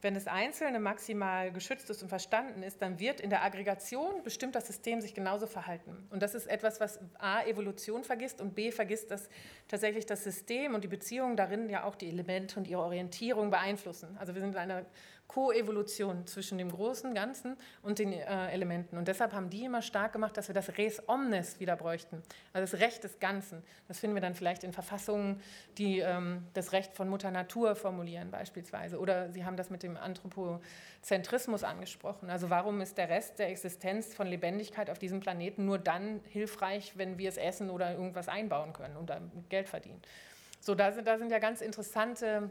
wenn das Einzelne maximal geschützt ist und verstanden ist, dann wird in der Aggregation bestimmt das System sich genauso verhalten. Und das ist etwas, was A, Evolution vergisst und B, vergisst, dass tatsächlich das System und die Beziehungen darin ja auch die Elemente und ihre Orientierung beeinflussen. Also wir sind in einer Koevolution zwischen dem großen Ganzen und den äh, Elementen. Und deshalb haben die immer stark gemacht, dass wir das Res Omnes wieder bräuchten, also das Recht des Ganzen. Das finden wir dann vielleicht in Verfassungen, die ähm, das Recht von Mutter Natur formulieren beispielsweise. Oder Sie haben das mit dem Anthropozentrismus angesprochen. Also warum ist der Rest der Existenz von Lebendigkeit auf diesem Planeten nur dann hilfreich, wenn wir es essen oder irgendwas einbauen können und damit Geld verdienen? So, da sind, da sind ja ganz interessante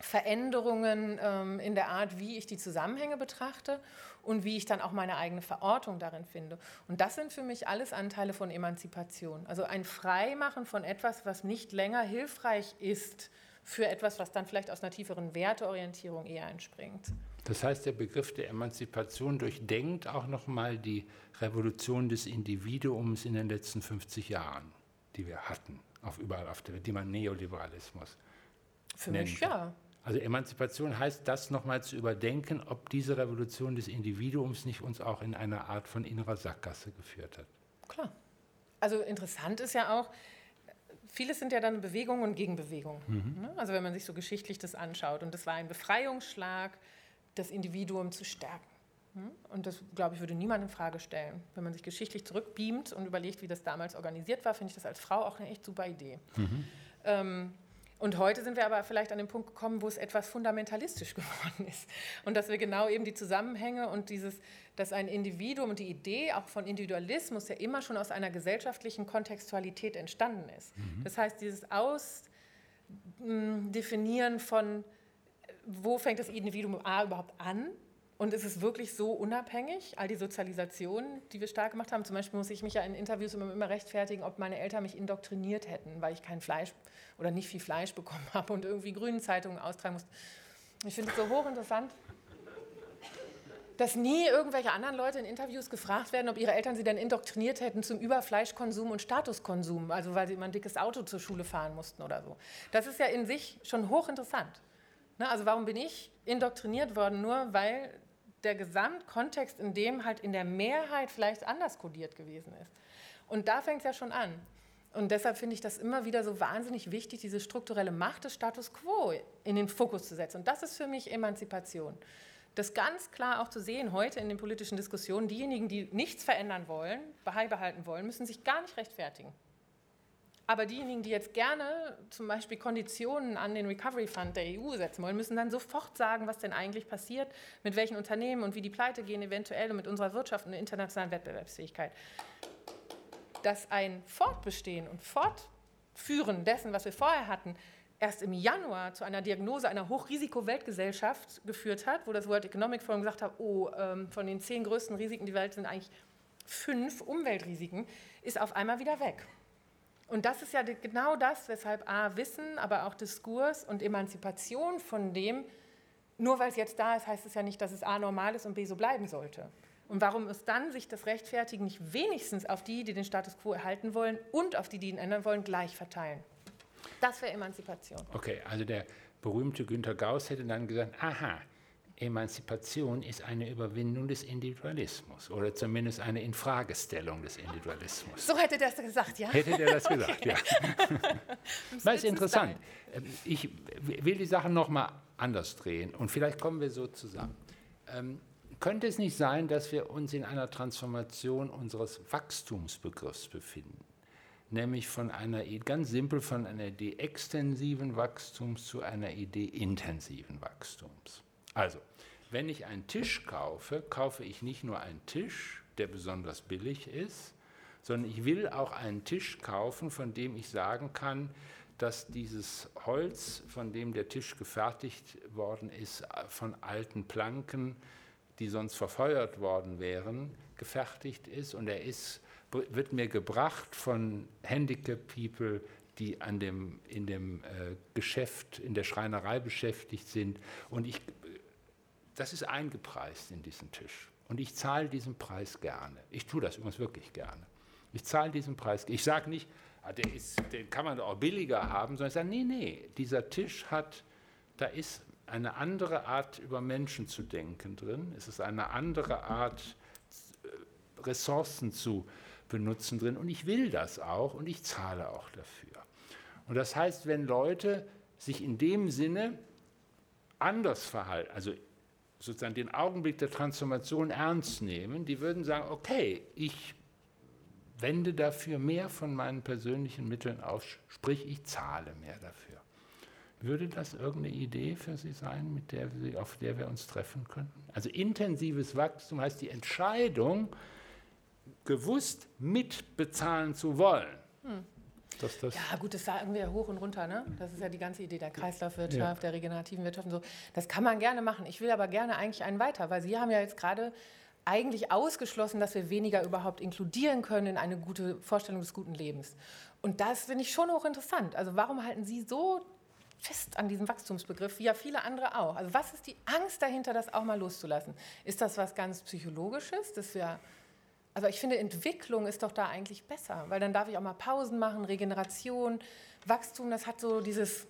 Veränderungen ähm, in der Art, wie ich die Zusammenhänge betrachte und wie ich dann auch meine eigene Verortung darin finde. Und das sind für mich alles Anteile von Emanzipation. Also ein Freimachen von etwas, was nicht länger hilfreich ist für etwas, was dann vielleicht aus einer tieferen Werteorientierung eher entspringt. Das heißt, der Begriff der Emanzipation durchdenkt auch nochmal die Revolution des Individuums in den letzten 50 Jahren, die wir hatten, auf überall auf der Welt, die man Neoliberalismus Für nennt. mich ja. Also Emanzipation heißt, das nochmal zu überdenken, ob diese Revolution des Individuums nicht uns auch in eine Art von innerer Sackgasse geführt hat. Klar. Also interessant ist ja auch, vieles sind ja dann Bewegungen und Gegenbewegungen. Mhm. Ne? Also wenn man sich so geschichtlich das anschaut. Und das war ein Befreiungsschlag, das Individuum zu stärken. Hm? Und das, glaube ich, würde niemand in Frage stellen. Wenn man sich geschichtlich zurückbeamt und überlegt, wie das damals organisiert war, finde ich das als Frau auch eine echt super Idee. Mhm. Ähm, und heute sind wir aber vielleicht an den Punkt gekommen, wo es etwas fundamentalistisch geworden ist. Und dass wir genau eben die Zusammenhänge und dieses, dass ein Individuum und die Idee auch von Individualismus ja immer schon aus einer gesellschaftlichen Kontextualität entstanden ist. Mhm. Das heißt, dieses Ausdefinieren von, wo fängt das Individuum A überhaupt an und ist es wirklich so unabhängig? All die Sozialisationen, die wir stark gemacht haben, zum Beispiel muss ich mich ja in Interviews immer, immer rechtfertigen, ob meine Eltern mich indoktriniert hätten, weil ich kein Fleisch oder nicht viel Fleisch bekommen habe und irgendwie grünen Zeitungen austragen musste. Ich finde es so hochinteressant, dass nie irgendwelche anderen Leute in Interviews gefragt werden, ob ihre Eltern sie denn indoktriniert hätten zum Überfleischkonsum und Statuskonsum, also weil sie immer ein dickes Auto zur Schule fahren mussten oder so. Das ist ja in sich schon hochinteressant. Ne, also warum bin ich indoktriniert worden, nur weil der Gesamtkontext, in dem halt in der Mehrheit vielleicht anders kodiert gewesen ist. Und da fängt es ja schon an. Und deshalb finde ich das immer wieder so wahnsinnig wichtig, diese strukturelle Macht des Status quo in den Fokus zu setzen. Und das ist für mich Emanzipation. das ganz klar auch zu sehen heute in den politischen Diskussionen. Diejenigen, die nichts verändern wollen, beibehalten wollen, müssen sich gar nicht rechtfertigen. Aber diejenigen, die jetzt gerne zum Beispiel Konditionen an den Recovery Fund der EU setzen wollen, müssen dann sofort sagen, was denn eigentlich passiert, mit welchen Unternehmen und wie die pleite gehen eventuell und mit unserer Wirtschaft und internationalen Wettbewerbsfähigkeit. Dass ein Fortbestehen und Fortführen dessen, was wir vorher hatten, erst im Januar zu einer Diagnose einer Hochrisiko-Weltgesellschaft geführt hat, wo das World Economic Forum gesagt hat, oh, ähm, von den zehn größten Risiken der Welt sind eigentlich fünf Umweltrisiken, ist auf einmal wieder weg. Und das ist ja genau das, weshalb A, Wissen, aber auch Diskurs und Emanzipation von dem, nur weil es jetzt da ist, heißt es ja nicht, dass es A normal ist und B so bleiben sollte. Und warum ist dann sich das Rechtfertigen nicht wenigstens auf die, die den Status quo erhalten wollen und auf die, die ihn ändern wollen, gleich verteilen? Das wäre Emanzipation. Okay, also der berühmte Günter Gauss hätte dann gesagt, aha, Emanzipation ist eine Überwindung des Individualismus oder zumindest eine Infragestellung des Individualismus. So hätte der das gesagt, ja? Hätte der das gesagt, ja. das ist interessant. Ähm, ich will die Sachen nochmal anders drehen und vielleicht kommen wir so zusammen. Ähm, könnte es nicht sein, dass wir uns in einer Transformation unseres Wachstumsbegriffs befinden? nämlich von einer, ganz simpel von einer Idee extensiven Wachstums zu einer Idee intensiven Wachstums. Also, wenn ich einen Tisch kaufe, kaufe ich nicht nur einen Tisch, der besonders billig ist, sondern ich will auch einen Tisch kaufen, von dem ich sagen kann, dass dieses Holz, von dem der Tisch gefertigt worden ist, von alten Planken, die sonst verfeuert worden wären, gefertigt ist und er ist wird mir gebracht von Handicap People, die an dem, in dem äh, Geschäft, in der Schreinerei beschäftigt sind. Und ich, das ist eingepreist in diesen Tisch. Und ich zahle diesen Preis gerne. Ich tue das übrigens wirklich gerne. Ich zahle diesen Preis. Ich sage nicht, ah, der ist, den kann man auch billiger haben, sondern ich sage, nee, nee, dieser Tisch hat, da ist eine andere Art, über Menschen zu denken drin. Es ist eine andere Art, äh, Ressourcen zu benutzen drin und ich will das auch und ich zahle auch dafür. Und das heißt, wenn Leute sich in dem Sinne anders verhalten, also sozusagen den Augenblick der Transformation ernst nehmen, die würden sagen, okay, ich wende dafür mehr von meinen persönlichen Mitteln aus, sprich ich zahle mehr dafür. Würde das irgendeine Idee für Sie sein, mit der Sie, auf der wir uns treffen könnten? Also intensives Wachstum heißt die Entscheidung, gewusst mitbezahlen zu wollen. Hm. Das, das ja, gut, das sagen wir hoch und runter. Ne? Das ist ja die ganze Idee der Kreislaufwirtschaft, ja. der regenerativen Wirtschaft und so. Das kann man gerne machen. Ich will aber gerne eigentlich einen weiter, weil Sie haben ja jetzt gerade eigentlich ausgeschlossen, dass wir weniger überhaupt inkludieren können in eine gute Vorstellung des guten Lebens. Und das finde ich schon hochinteressant. Also warum halten Sie so fest an diesem Wachstumsbegriff, wie ja viele andere auch? Also was ist die Angst dahinter, das auch mal loszulassen? Ist das was ganz Psychologisches, dass wir also ich finde, Entwicklung ist doch da eigentlich besser, weil dann darf ich auch mal Pausen machen, Regeneration, Wachstum, das hat so dieses,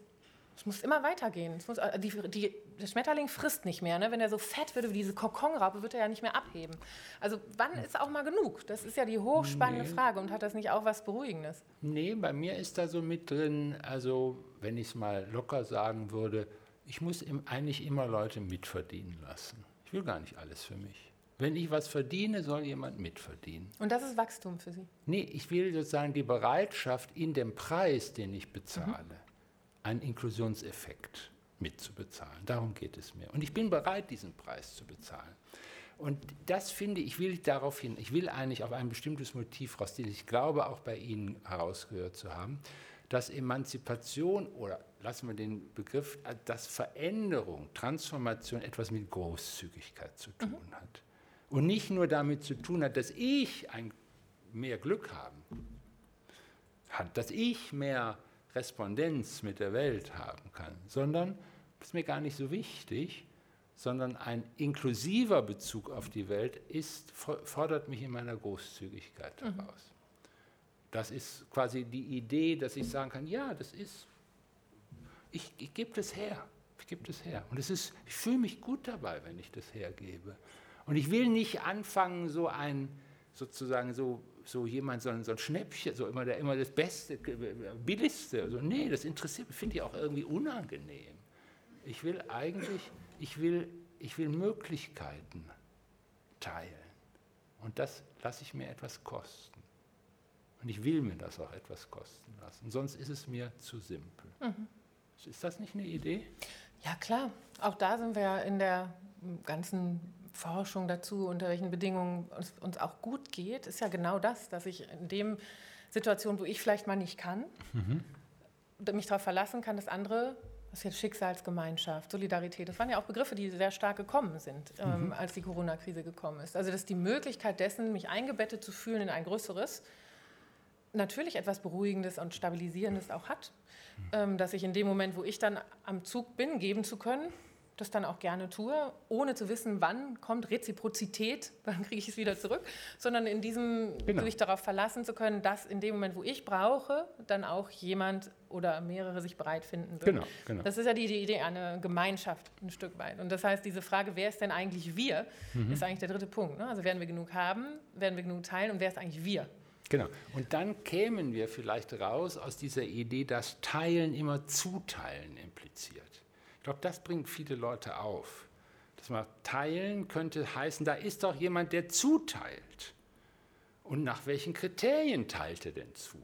es muss immer weitergehen. Muss, äh, die, die, der Schmetterling frisst nicht mehr. Ne? Wenn er so fett wird wie diese Kokonraupe, wird er ja nicht mehr abheben. Also wann ist auch mal genug? Das ist ja die hochspannende nee. Frage. Und hat das nicht auch was Beruhigendes? Nee, bei mir ist da so mit drin, also wenn ich es mal locker sagen würde, ich muss eigentlich immer Leute mitverdienen lassen. Ich will gar nicht alles für mich. Wenn ich was verdiene, soll jemand mitverdienen. Und das ist Wachstum für Sie? Nee, ich will sozusagen die Bereitschaft in dem Preis, den ich bezahle, mhm. einen Inklusionseffekt mitzubezahlen. Darum geht es mir. Und ich bin bereit, diesen Preis zu bezahlen. Und das finde ich, will darauf hin, ich will eigentlich auf ein bestimmtes Motiv raus, das ich glaube auch bei Ihnen herausgehört zu haben, dass Emanzipation oder lassen wir den Begriff, dass Veränderung, Transformation etwas mit Großzügigkeit zu tun mhm. hat und nicht nur damit zu tun hat, dass ich ein, mehr Glück haben hat, dass ich mehr Respondenz mit der Welt haben kann, sondern, das ist mir gar nicht so wichtig, sondern ein inklusiver Bezug auf die Welt ist, fordert mich in meiner Großzügigkeit mhm. heraus. Das ist quasi die Idee, dass ich sagen kann, ja, das ist, ich, ich gebe das her, ich gebe das her. Und es ist, ich fühle mich gut dabei, wenn ich das hergebe. Und ich will nicht anfangen, so ein, sozusagen so, so jemand, so ein, so ein Schnäppchen, so immer, der, immer das Beste, Billigste. Also, nee, das interessiert mich, finde ich auch irgendwie unangenehm. Ich will eigentlich, ich will ich will Möglichkeiten teilen. Und das lasse ich mir etwas kosten. Und ich will mir das auch etwas kosten lassen. Sonst ist es mir zu simpel. Mhm. Ist das nicht eine Idee? Ja, klar. Auch da sind wir in der ganzen Forschung dazu, unter welchen Bedingungen es uns auch gut geht, ist ja genau das, dass ich in dem Situation, wo ich vielleicht mal nicht kann, mhm. mich darauf verlassen kann, dass andere, das ist jetzt Schicksalsgemeinschaft, Solidarität, das waren ja auch Begriffe, die sehr stark gekommen sind, ähm, mhm. als die Corona-Krise gekommen ist. Also dass die Möglichkeit dessen, mich eingebettet zu fühlen in ein größeres, natürlich etwas Beruhigendes und Stabilisierendes auch hat. Mhm. Ähm, dass ich in dem Moment, wo ich dann am Zug bin, geben zu können, das dann auch gerne tue, ohne zu wissen, wann kommt Reziprozität, wann kriege ich es wieder zurück, sondern in diesem genau. sich darauf verlassen zu können, dass in dem Moment, wo ich brauche, dann auch jemand oder mehrere sich bereit finden würden. Genau, genau. Das ist ja die, die Idee einer Gemeinschaft ein Stück weit. Und das heißt, diese Frage, wer ist denn eigentlich wir, mhm. ist eigentlich der dritte Punkt. Ne? Also werden wir genug haben, werden wir genug teilen und wer ist eigentlich wir? Genau. Und dann kämen wir vielleicht raus aus dieser Idee, dass Teilen immer Zuteilen impliziert. Ich glaube, das bringt viele Leute auf. Dass man teilen könnte heißen, da ist doch jemand, der zuteilt. Und nach welchen Kriterien teilt er denn zu?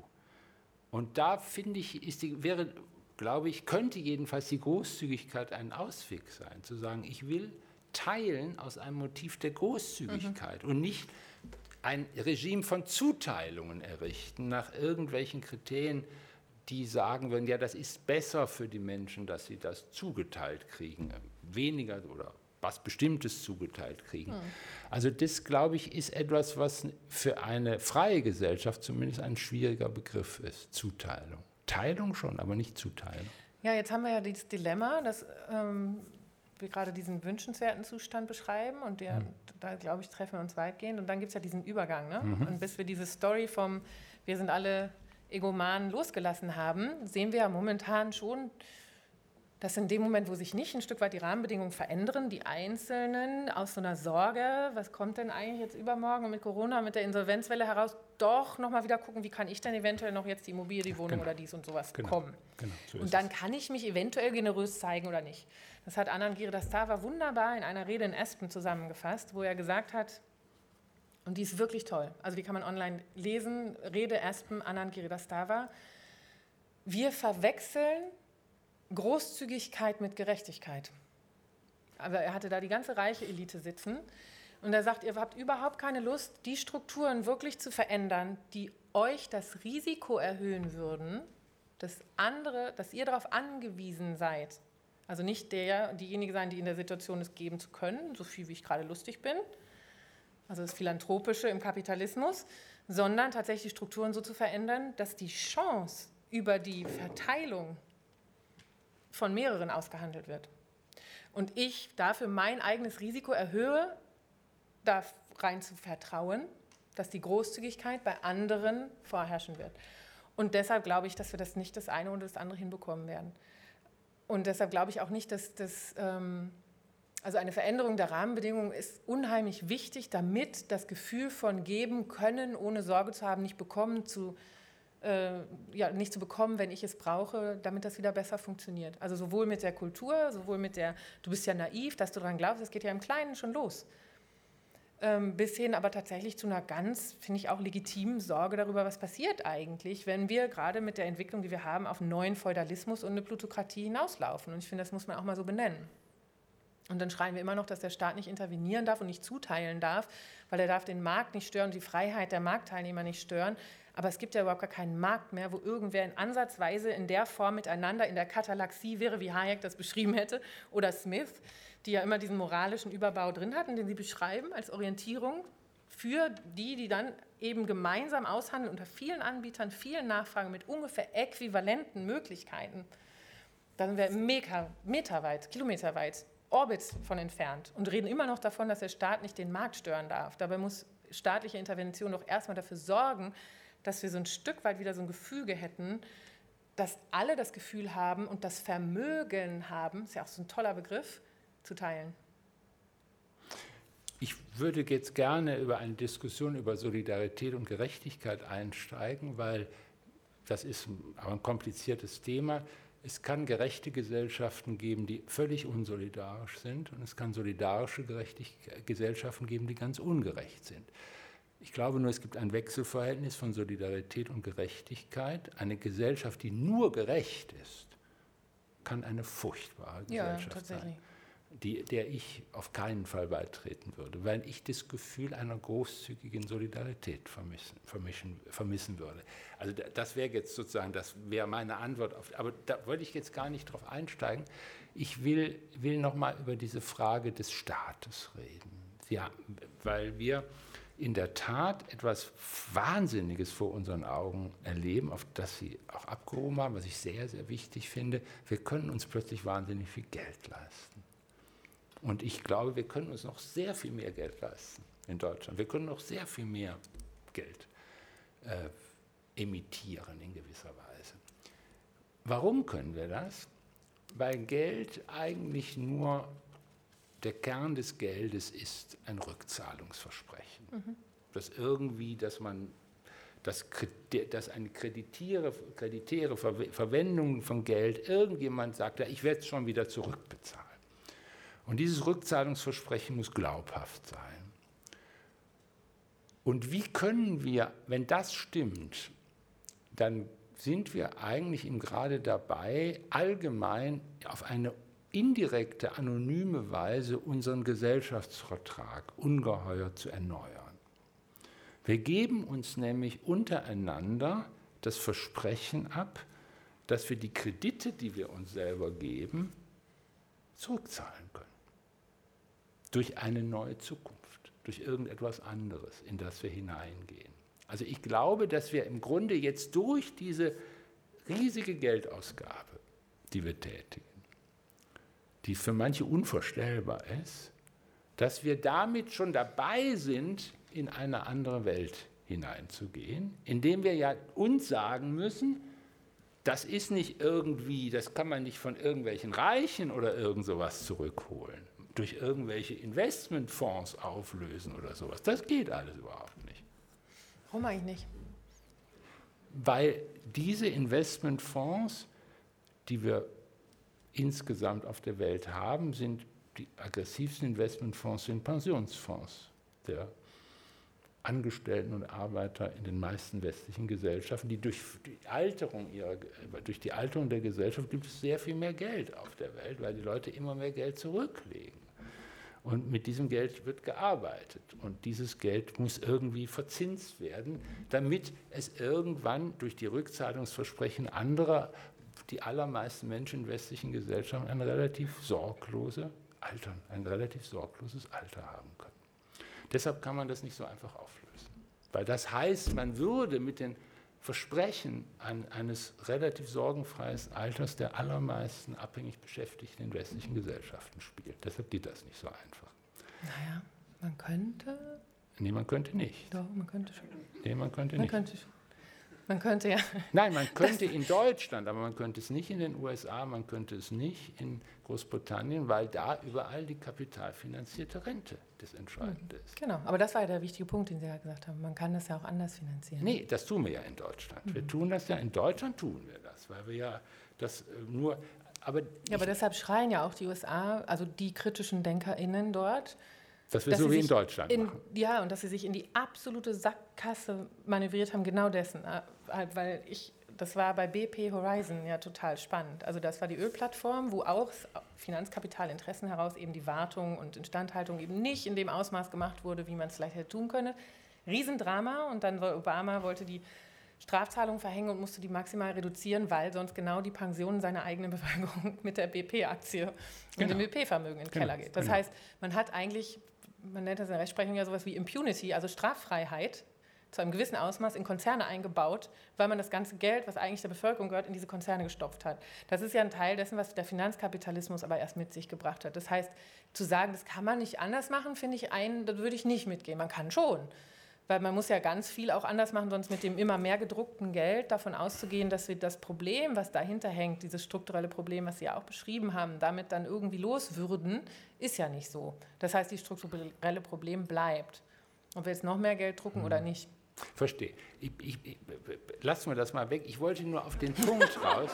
Und da finde ich, ist die, wäre, glaube ich, könnte jedenfalls die Großzügigkeit ein Ausweg sein, zu sagen, ich will teilen aus einem Motiv der Großzügigkeit mhm. und nicht ein Regime von Zuteilungen errichten nach irgendwelchen Kriterien, die sagen würden, ja, das ist besser für die Menschen, dass sie das zugeteilt kriegen, weniger oder was Bestimmtes zugeteilt kriegen. Hm. Also das, glaube ich, ist etwas, was für eine freie Gesellschaft zumindest ein schwieriger Begriff ist, Zuteilung. Teilung schon, aber nicht Zuteilung. Ja, jetzt haben wir ja dieses Dilemma, dass ähm, wir gerade diesen wünschenswerten Zustand beschreiben und der, hm. da, glaube ich, treffen wir uns weitgehend. Und dann gibt es ja diesen Übergang. Ne? Mhm. Und bis wir diese Story vom, wir sind alle Egomanen losgelassen haben, sehen wir ja momentan schon, dass in dem Moment, wo sich nicht ein Stück weit die Rahmenbedingungen verändern, die Einzelnen aus so einer Sorge, was kommt denn eigentlich jetzt übermorgen mit Corona, mit der Insolvenzwelle heraus, doch nochmal wieder gucken, wie kann ich denn eventuell noch jetzt die Immobilie, die Wohnung genau. oder dies und sowas genau. bekommen. Genau. So und dann es. kann ich mich eventuell generös zeigen oder nicht. Das hat Anand Giridhastava wunderbar in einer Rede in Espen zusammengefasst, wo er gesagt hat, und die ist wirklich toll. Also die kann man online lesen. Rede Aspen Anand Giridhastava. Wir verwechseln Großzügigkeit mit Gerechtigkeit. Aber er hatte da die ganze reiche Elite sitzen. Und er sagt, ihr habt überhaupt keine Lust, die Strukturen wirklich zu verändern, die euch das Risiko erhöhen würden, dass andere, dass ihr darauf angewiesen seid. Also nicht der, diejenige sein, die in der Situation ist, geben zu können, so viel wie ich gerade lustig bin, also das Philanthropische im Kapitalismus, sondern tatsächlich Strukturen so zu verändern, dass die Chance über die Verteilung von mehreren ausgehandelt wird. Und ich dafür mein eigenes Risiko erhöhe, da rein zu vertrauen, dass die Großzügigkeit bei anderen vorherrschen wird. Und deshalb glaube ich, dass wir das nicht das eine oder das andere hinbekommen werden. Und deshalb glaube ich auch nicht, dass das ähm, also eine Veränderung der Rahmenbedingungen ist unheimlich wichtig, damit das Gefühl von geben können, ohne Sorge zu haben, nicht bekommen zu äh, ja, nicht zu bekommen, wenn ich es brauche, damit das wieder besser funktioniert. Also sowohl mit der Kultur, sowohl mit der, du bist ja naiv, dass du daran glaubst, es geht ja im Kleinen schon los. Ähm, bis hin aber tatsächlich zu einer ganz, finde ich auch legitimen Sorge darüber, was passiert eigentlich, wenn wir gerade mit der Entwicklung, die wir haben, auf einen neuen Feudalismus und eine Plutokratie hinauslaufen. Und ich finde, das muss man auch mal so benennen. Und dann schreien wir immer noch, dass der Staat nicht intervenieren darf und nicht zuteilen darf, weil er darf den Markt nicht stören, die Freiheit der Marktteilnehmer nicht stören. Aber es gibt ja überhaupt gar keinen Markt mehr, wo irgendwer in Ansatzweise in der Form miteinander in der Katalaxie wäre, wie Hayek das beschrieben hätte, oder Smith, die ja immer diesen moralischen Überbau drin hatten, den sie beschreiben als Orientierung für die, die dann eben gemeinsam aushandeln unter vielen Anbietern, vielen Nachfragen mit ungefähr äquivalenten Möglichkeiten. Da sind wir mega, meterweit, kilometerweit Orbits von entfernt und reden immer noch davon, dass der Staat nicht den Markt stören darf. Dabei muss staatliche Intervention doch erstmal dafür sorgen, dass wir so ein Stück weit wieder so ein Gefüge hätten, dass alle das Gefühl haben und das Vermögen haben, ist ja auch so ein toller Begriff, zu teilen. Ich würde jetzt gerne über eine Diskussion über Solidarität und Gerechtigkeit einsteigen, weil das ist ein kompliziertes Thema. Es kann gerechte Gesellschaften geben, die völlig unsolidarisch sind und es kann solidarische Gesellschaften geben, die ganz ungerecht sind. Ich glaube nur, es gibt ein Wechselverhältnis von Solidarität und Gerechtigkeit. Eine Gesellschaft, die nur gerecht ist, kann eine furchtbare Gesellschaft ja, sein die, der ich auf keinen Fall beitreten würde, weil ich das Gefühl einer großzügigen Solidarität vermissen, vermischen, vermissen würde. Also das wäre jetzt sozusagen, das wäre meine Antwort auf, aber da wollte ich jetzt gar nicht drauf einsteigen. Ich will, will noch mal über diese Frage des Staates reden. Ja, weil wir in der Tat etwas Wahnsinniges vor unseren Augen erleben, auf das Sie auch abgehoben haben, was ich sehr, sehr wichtig finde. Wir können uns plötzlich wahnsinnig viel Geld leisten. Und ich glaube, wir können uns noch sehr viel mehr Geld leisten in Deutschland. Wir können noch sehr viel mehr Geld äh, emittieren in gewisser Weise. Warum können wir das? Weil Geld eigentlich nur der Kern des Geldes ist ein Rückzahlungsversprechen. Mhm. Das irgendwie, dass man dass, dass eine kreditäre, kreditäre Verwendung von Geld, irgendjemand sagt, ja, ich werde es schon wieder zurückbezahlen. Und dieses Rückzahlungsversprechen muss glaubhaft sein. Und wie können wir, wenn das stimmt, dann sind wir eigentlich im Grade dabei, allgemein auf eine indirekte, anonyme Weise unseren Gesellschaftsvertrag ungeheuer zu erneuern. Wir geben uns nämlich untereinander das Versprechen ab, dass wir die Kredite, die wir uns selber geben, zurückzahlen können durch eine neue Zukunft, durch irgendetwas anderes, in das wir hineingehen. Also ich glaube, dass wir im Grunde jetzt durch diese riesige Geldausgabe, die wir tätigen, die für manche unvorstellbar ist, dass wir damit schon dabei sind, in eine andere Welt hineinzugehen, indem wir ja uns sagen müssen, das ist nicht irgendwie, das kann man nicht von irgendwelchen Reichen oder irgend sowas zurückholen durch irgendwelche Investmentfonds auflösen oder sowas. Das geht alles überhaupt nicht. Warum eigentlich nicht? Weil diese Investmentfonds, die wir insgesamt auf der Welt haben, sind die aggressivsten Investmentfonds sind Pensionsfonds der Angestellten und Arbeiter in den meisten westlichen Gesellschaften, die durch die Alterung ihrer, durch die Alterung der Gesellschaft gibt es sehr viel mehr Geld auf der Welt, weil die Leute immer mehr Geld zurücklegen. Und mit diesem Geld wird gearbeitet. Und dieses Geld muss irgendwie verzinst werden, damit es irgendwann durch die Rückzahlungsversprechen anderer, die allermeisten Menschen in westlichen Gesellschaften, ein relativ sorglose Altern, ein relativ sorgloses Alter haben können. Deshalb kann man das nicht so einfach auflösen. Weil das heißt, man würde mit den Versprechen eines relativ sorgenfreien Alters der allermeisten abhängig Beschäftigten in westlichen Gesellschaften spielt. Deshalb geht das nicht so einfach. Naja, man könnte. Nee, man könnte nicht. Doch, man könnte schon. Nee, man könnte man nicht. Könnte schon. Man könnte ja. Nein, man könnte in Deutschland, aber man könnte es nicht in den USA, man könnte es nicht in Großbritannien, weil da überall die kapitalfinanzierte Rente das Entscheidende ist. Genau, aber das war ja der wichtige Punkt, den Sie ja gesagt haben. Man kann das ja auch anders finanzieren. Nee, das tun wir ja in Deutschland. Mhm. Wir tun das ja, in Deutschland tun wir das, weil wir ja das äh, nur. Aber ja, aber deshalb schreien ja auch die USA, also die kritischen DenkerInnen dort, dass wir so wie in Deutschland in, machen. Ja, und dass sie sich in die absolute Sackgasse manövriert haben, genau dessen. Äh, halt, weil ich, das war bei BP Horizon ja total spannend. Also das war die Ölplattform, wo auch Finanzkapitalinteressen heraus eben die Wartung und Instandhaltung eben nicht in dem Ausmaß gemacht wurde, wie man es vielleicht hätte tun können. Riesendrama und dann Obama wollte die Strafzahlungen verhängen und musste die maximal reduzieren, weil sonst genau die Pensionen seiner eigenen Bevölkerung mit der BP-Aktie genau. und dem BP-Vermögen in den genau. Keller geht. Das genau. heißt, man hat eigentlich man nennt das in der Rechtsprechung ja sowas wie Impunity, also Straffreiheit, zu einem gewissen Ausmaß in Konzerne eingebaut, weil man das ganze Geld, was eigentlich der Bevölkerung gehört, in diese Konzerne gestopft hat. Das ist ja ein Teil dessen, was der Finanzkapitalismus aber erst mit sich gebracht hat. Das heißt, zu sagen, das kann man nicht anders machen, finde ich ein, da würde ich nicht mitgehen. Man kann schon. Weil man muss ja ganz viel auch anders machen, sonst mit dem immer mehr gedruckten Geld davon auszugehen, dass wir das Problem, was dahinter hängt, dieses strukturelle Problem, was Sie ja auch beschrieben haben, damit dann irgendwie loswürden, ist ja nicht so. Das heißt, die strukturelle Problem bleibt. Ob wir jetzt noch mehr Geld drucken mhm. oder nicht. Verstehe. Ich, ich, ich, lassen wir das mal weg. Ich wollte nur auf den Punkt raus.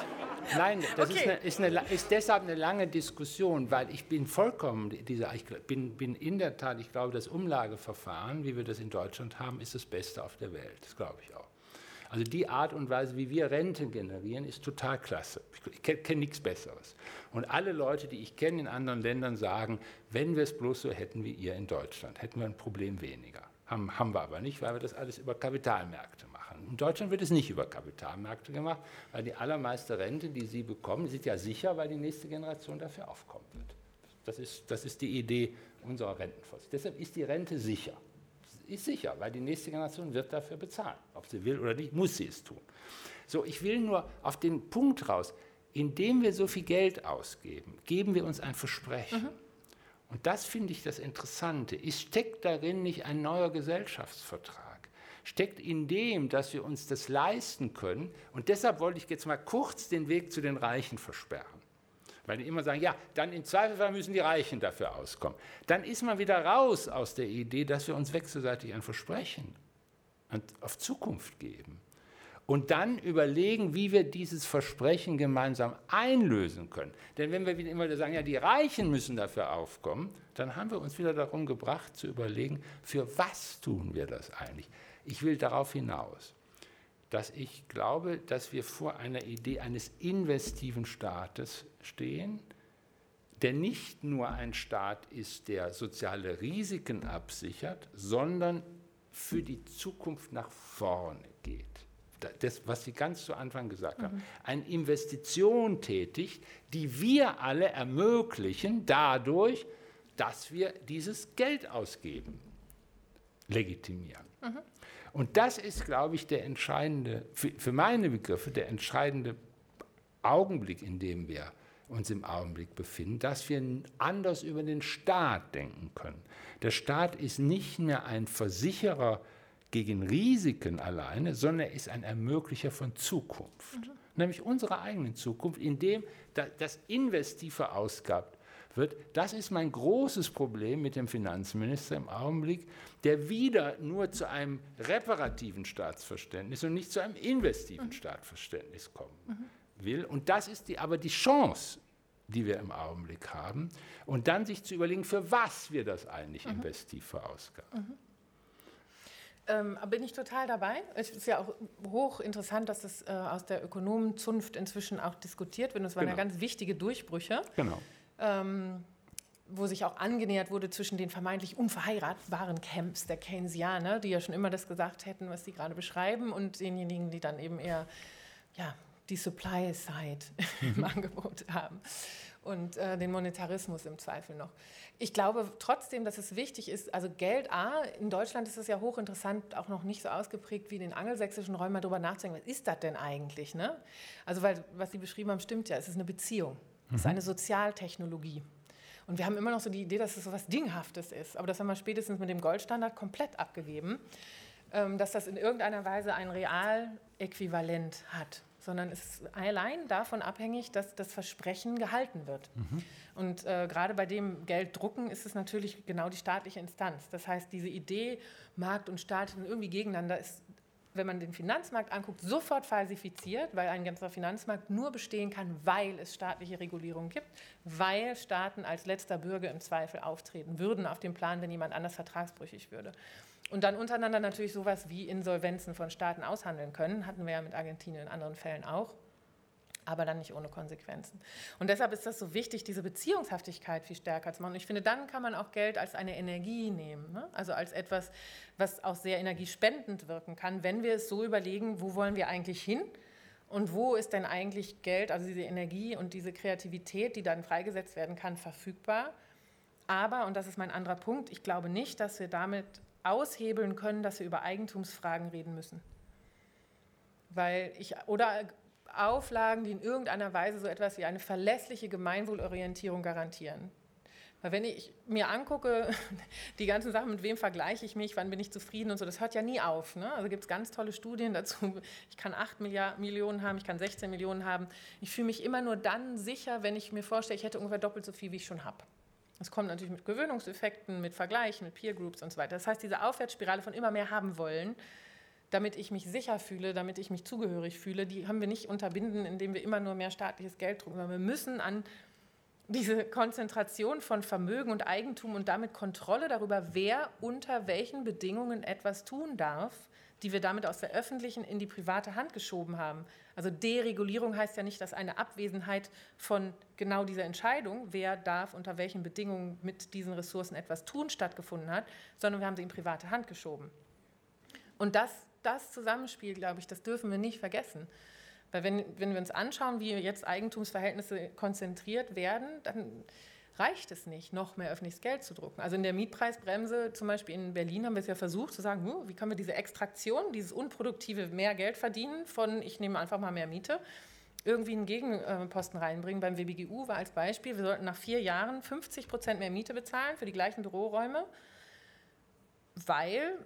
Nein, das okay. ist, eine, ist, eine, ist, deshalb eine lange Diskussion, weil ich bin vollkommen, dieser, ich bin, bin in der Tat, ich glaube, das Umlageverfahren, wie wir das in Deutschland haben, ist das Beste auf der Welt. Das glaube ich auch. Also die Art und Weise, wie wir Rente generieren, ist total klasse. Ich kenne kenn nichts Besseres. Und alle Leute, die ich kenne in anderen Ländern, sagen, wenn wir es bloß so hätten wie ihr in Deutschland, hätten wir ein Problem weniger. Haben, haben wir aber nicht, weil wir das alles über Kapitalmärkte machen. In Deutschland wird es nicht über Kapitalmärkte gemacht, weil die allermeiste Rente, die Sie bekommen, sind ja sicher, weil die nächste Generation dafür aufkommen wird. Das ist, das ist die Idee unserer Rentenfonds. Deshalb ist die Rente sicher. Ist sicher, weil die nächste Generation wird dafür bezahlen. Ob sie will oder nicht, muss sie es tun. So, ich will nur auf den Punkt raus, indem wir so viel Geld ausgeben, geben wir uns ein Versprechen. Mhm. Und das finde ich das Interessante. Ist, steckt darin nicht ein neuer Gesellschaftsvertrag? Steckt in dem, dass wir uns das leisten können? Und deshalb wollte ich jetzt mal kurz den Weg zu den Reichen versperren. Weil die immer sagen, ja, dann im Zweifelsfall müssen die Reichen dafür auskommen. Dann ist man wieder raus aus der Idee, dass wir uns wechselseitig ein Versprechen auf Zukunft geben und dann überlegen, wie wir dieses Versprechen gemeinsam einlösen können. Denn wenn wir immer wieder sagen, ja, die Reichen müssen dafür aufkommen, dann haben wir uns wieder darum gebracht zu überlegen, für was tun wir das eigentlich? Ich will darauf hinaus, dass ich glaube, dass wir vor einer Idee eines investiven Staates stehen, der nicht nur ein Staat ist, der soziale Risiken absichert, sondern für die Zukunft nach vorne geht das, was Sie ganz zu Anfang gesagt haben, eine Investition tätigt, die wir alle ermöglichen dadurch, dass wir dieses Geld ausgeben, legitimieren. Mhm. Und das ist, glaube ich, der entscheidende, für, für meine Begriffe, der entscheidende Augenblick, in dem wir uns im Augenblick befinden, dass wir anders über den Staat denken können. Der Staat ist nicht mehr ein Versicherer gegen Risiken alleine, sondern er ist ein Ermöglicher von Zukunft. Mhm. Nämlich unserer eigenen Zukunft, indem das investiv verausgabt wird. Das ist mein großes Problem mit dem Finanzminister im Augenblick, der wieder nur zu einem reparativen Staatsverständnis und nicht zu einem investiven mhm. Staatsverständnis kommen mhm. will. Und das ist die, aber die Chance, die wir im Augenblick haben. Und dann sich zu überlegen, für was wir das eigentlich mhm. investiv verausgaben. Ähm, bin ich total dabei. Es ist ja auch hochinteressant, dass es äh, aus der Ökonomenzunft inzwischen auch diskutiert wird. Und es waren genau. ja ganz wichtige Durchbrüche. Genau. Ähm, wo sich auch angenähert wurde zwischen den vermeintlich unverheiratetbaren Camps der Keynesianer, die ja schon immer das gesagt hätten, was sie gerade beschreiben, und denjenigen, die dann eben eher ja, die Supply-Side mhm. im Angebot haben und äh, den Monetarismus im Zweifel noch. Ich glaube trotzdem, dass es wichtig ist, also Geld A, in Deutschland ist es ja hochinteressant, auch noch nicht so ausgeprägt wie in den angelsächsischen Räumen, mal darüber nachzudenken, was ist das denn eigentlich? Ne? Also, weil was Sie beschrieben haben, stimmt ja, es ist eine Beziehung, es ist mhm. eine Sozialtechnologie. Und wir haben immer noch so die Idee, dass es so etwas Dinghaftes ist. Aber das haben wir spätestens mit dem Goldstandard komplett abgegeben, ähm, dass das in irgendeiner Weise ein Realäquivalent hat sondern es ist allein davon abhängig, dass das Versprechen gehalten wird. Mhm. Und äh, gerade bei dem Gelddrucken ist es natürlich genau die staatliche Instanz. Das heißt, diese Idee, Markt und Staat sind irgendwie gegeneinander, ist, wenn man den Finanzmarkt anguckt, sofort falsifiziert, weil ein ganzer Finanzmarkt nur bestehen kann, weil es staatliche Regulierung gibt, weil Staaten als letzter Bürger im Zweifel auftreten würden auf dem Plan, wenn jemand anders vertragsbrüchig würde. Und dann untereinander natürlich sowas wie Insolvenzen von Staaten aushandeln können. Hatten wir ja mit Argentinien in anderen Fällen auch. Aber dann nicht ohne Konsequenzen. Und deshalb ist das so wichtig, diese Beziehungshaftigkeit viel stärker zu machen. Und ich finde, dann kann man auch Geld als eine Energie nehmen. Ne? Also als etwas, was auch sehr energiespendend wirken kann, wenn wir es so überlegen, wo wollen wir eigentlich hin? Und wo ist denn eigentlich Geld, also diese Energie und diese Kreativität, die dann freigesetzt werden kann, verfügbar? Aber, und das ist mein anderer Punkt, ich glaube nicht, dass wir damit aushebeln können, dass wir über Eigentumsfragen reden müssen. Weil ich, oder Auflagen, die in irgendeiner Weise so etwas wie eine verlässliche Gemeinwohlorientierung garantieren. Weil wenn ich mir angucke, die ganzen Sachen, mit wem vergleiche ich mich, wann bin ich zufrieden und so, das hört ja nie auf. Ne? Also gibt es ganz tolle Studien dazu. Ich kann 8 Milliard Millionen haben, ich kann 16 Millionen haben. Ich fühle mich immer nur dann sicher, wenn ich mir vorstelle, ich hätte ungefähr doppelt so viel, wie ich schon habe. Das kommt natürlich mit Gewöhnungseffekten, mit Vergleichen, mit Peer Groups und so weiter. Das heißt, diese Aufwärtsspirale von immer mehr haben wollen, damit ich mich sicher fühle, damit ich mich zugehörig fühle, die haben wir nicht unterbinden, indem wir immer nur mehr staatliches Geld drucken. Wir müssen an diese Konzentration von Vermögen und Eigentum und damit Kontrolle darüber, wer unter welchen Bedingungen etwas tun darf, die wir damit aus der öffentlichen in die private Hand geschoben haben. Also Deregulierung heißt ja nicht, dass eine Abwesenheit von genau dieser Entscheidung, wer darf unter welchen Bedingungen mit diesen Ressourcen etwas tun, stattgefunden hat, sondern wir haben sie in private Hand geschoben. Und das, das Zusammenspiel, glaube ich, das dürfen wir nicht vergessen. Weil wenn, wenn wir uns anschauen, wie jetzt Eigentumsverhältnisse konzentriert werden, dann reicht es nicht, noch mehr öffentliches Geld zu drucken. Also in der Mietpreisbremse, zum Beispiel in Berlin, haben wir es ja versucht zu sagen, wie können wir diese Extraktion, dieses unproduktive mehr Geld verdienen von, ich nehme einfach mal mehr Miete, irgendwie einen Gegenposten reinbringen. Beim WBGU war als Beispiel, wir sollten nach vier Jahren 50 Prozent mehr Miete bezahlen für die gleichen Büroräume, weil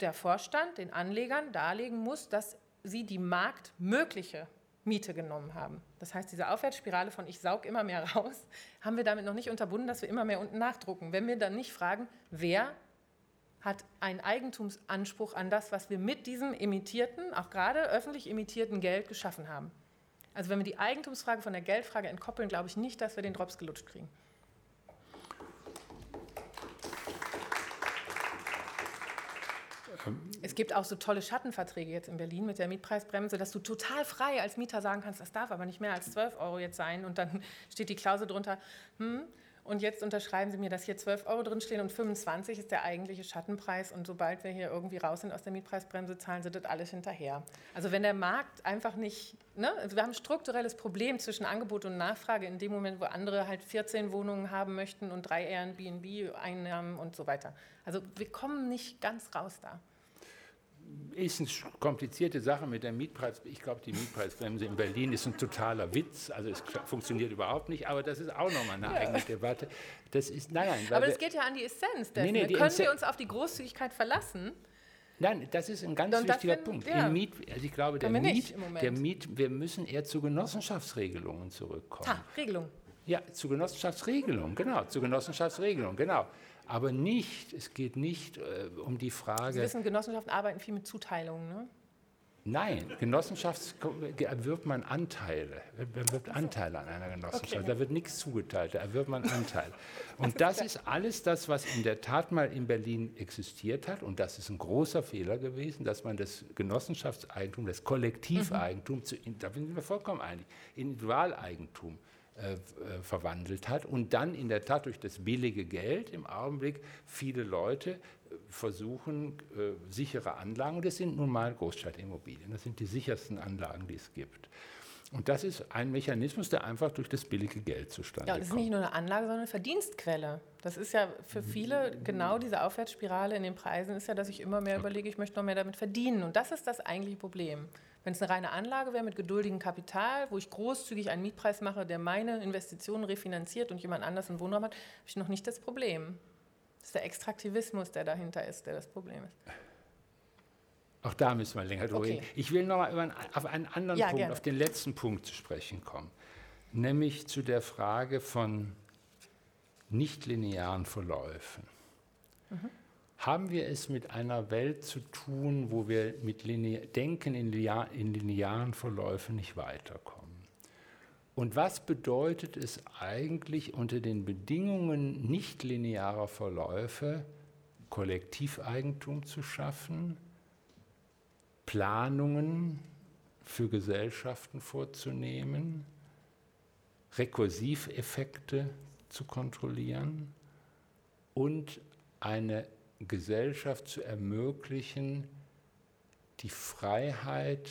der Vorstand den Anlegern darlegen muss, dass sie die marktmögliche Miete genommen haben. Das heißt, diese Aufwärtsspirale von ich saug immer mehr raus, haben wir damit noch nicht unterbunden, dass wir immer mehr unten nachdrucken. Wenn wir dann nicht fragen, wer hat einen Eigentumsanspruch an das, was wir mit diesem emittierten, auch gerade öffentlich emittierten Geld geschaffen haben. Also wenn wir die Eigentumsfrage von der Geldfrage entkoppeln, glaube ich nicht, dass wir den Drops gelutscht kriegen. Es gibt auch so tolle Schattenverträge jetzt in Berlin mit der Mietpreisbremse, dass du total frei als Mieter sagen kannst, das darf aber nicht mehr als 12 Euro jetzt sein. Und dann steht die Klausel drunter, hm, und jetzt unterschreiben Sie mir, dass hier 12 Euro drinstehen und 25 ist der eigentliche Schattenpreis. Und sobald wir hier irgendwie raus sind aus der Mietpreisbremse, zahlen Sie das alles hinterher. Also wenn der Markt einfach nicht, ne? also wir haben ein strukturelles Problem zwischen Angebot und Nachfrage in dem Moment, wo andere halt 14 Wohnungen haben möchten und drei Airbnb-Einnahmen und so weiter. Also wir kommen nicht ganz raus da ist eine komplizierte Sache mit der Mietpreis. Ich glaube, die Mietpreisbremse in Berlin ist ein totaler Witz. Also es funktioniert überhaupt nicht. Aber das ist auch nochmal eine ja. eigene Debatte. Das ist, nein, nein, aber es geht ja an die Essenz dessen. Nee, nee, Können Essenz wir uns auf die Großzügigkeit verlassen? Nein, das ist ein ganz Und wichtiger Punkt. Ja. Miet, also ich glaube, der Miet, der Miet, wir müssen eher zu Genossenschaftsregelungen zurückkommen. Ah, Regelung. Ja, zu Genossenschaftsregelungen, genau, zu Genossenschaftsregelungen, genau aber nicht, es geht nicht äh, um die Frage. Sie wissen, Genossenschaften arbeiten viel mit Zuteilungen, ne? Nein, Genossenschafts erwirbt man Anteile, erwirbt Anteile an einer Genossenschaft. Okay. Da wird nichts zugeteilt, da erwirbt man Anteile. Und das ist alles das, was in der Tat mal in Berlin existiert hat. Und das ist ein großer Fehler gewesen, dass man das Genossenschaftseigentum, das Kollektiveigentum, mhm. zu, da sind wir vollkommen einig, Individualeigentum verwandelt hat und dann in der Tat durch das billige Geld im Augenblick viele Leute äh, versuchen, äh, sichere Anlagen, und das sind nun mal Großstadtimmobilien, das sind die sichersten Anlagen, die es gibt. Und das ist ein Mechanismus, der einfach durch das billige Geld zustande kommt. Ja, das ist nicht nur eine Anlage, sondern eine Verdienstquelle. Das ist ja für viele genau diese Aufwärtsspirale in den Preisen, ist ja, dass ich immer mehr überlege, ich möchte noch mehr damit verdienen. Und das ist das eigentliche Problem. Wenn es eine reine Anlage wäre mit geduldigem Kapital, wo ich großzügig einen Mietpreis mache, der meine Investitionen refinanziert und jemand anders einen Wohnraum hat, habe ich noch nicht das Problem. Das ist der Extraktivismus, der dahinter ist, der das Problem ist. Auch da müssen wir länger drüber okay. reden. Ich will noch mal auf einen anderen ja, Punkt, gerne. auf den letzten Punkt zu sprechen kommen, nämlich zu der Frage von nichtlinearen Verläufen. Mhm haben wir es mit einer Welt zu tun, wo wir mit Linear Denken in, linear in linearen Verläufen nicht weiterkommen. Und was bedeutet es eigentlich unter den Bedingungen nicht linearer Verläufe, Kollektiveigentum zu schaffen, Planungen für Gesellschaften vorzunehmen, Rekursiveffekte zu kontrollieren und eine Gesellschaft zu ermöglichen, die Freiheit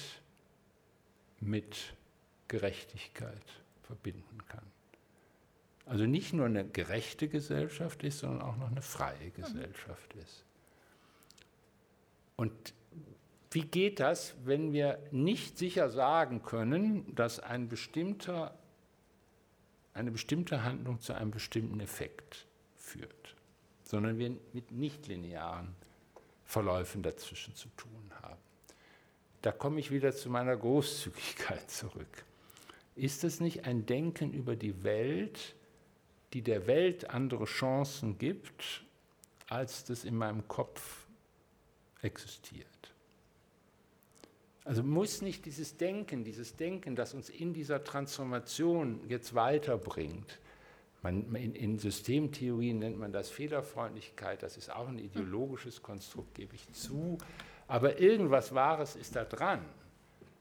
mit Gerechtigkeit verbinden kann. Also nicht nur eine gerechte Gesellschaft ist, sondern auch noch eine freie Gesellschaft ist. Und wie geht das, wenn wir nicht sicher sagen können, dass ein bestimmter, eine bestimmte Handlung zu einem bestimmten Effekt führt? Sondern wir mit nichtlinearen Verläufen dazwischen zu tun haben. Da komme ich wieder zu meiner Großzügigkeit zurück. Ist es nicht ein Denken über die Welt, die der Welt andere Chancen gibt, als das in meinem Kopf existiert? Also muss nicht dieses Denken, dieses Denken, das uns in dieser Transformation jetzt weiterbringt, man, in, in, Systemtheorien nennt man das Fehlerfreundlichkeit, das ist auch ein ideologisches Konstrukt, gebe ich zu, aber irgendwas Wahres ist da dran.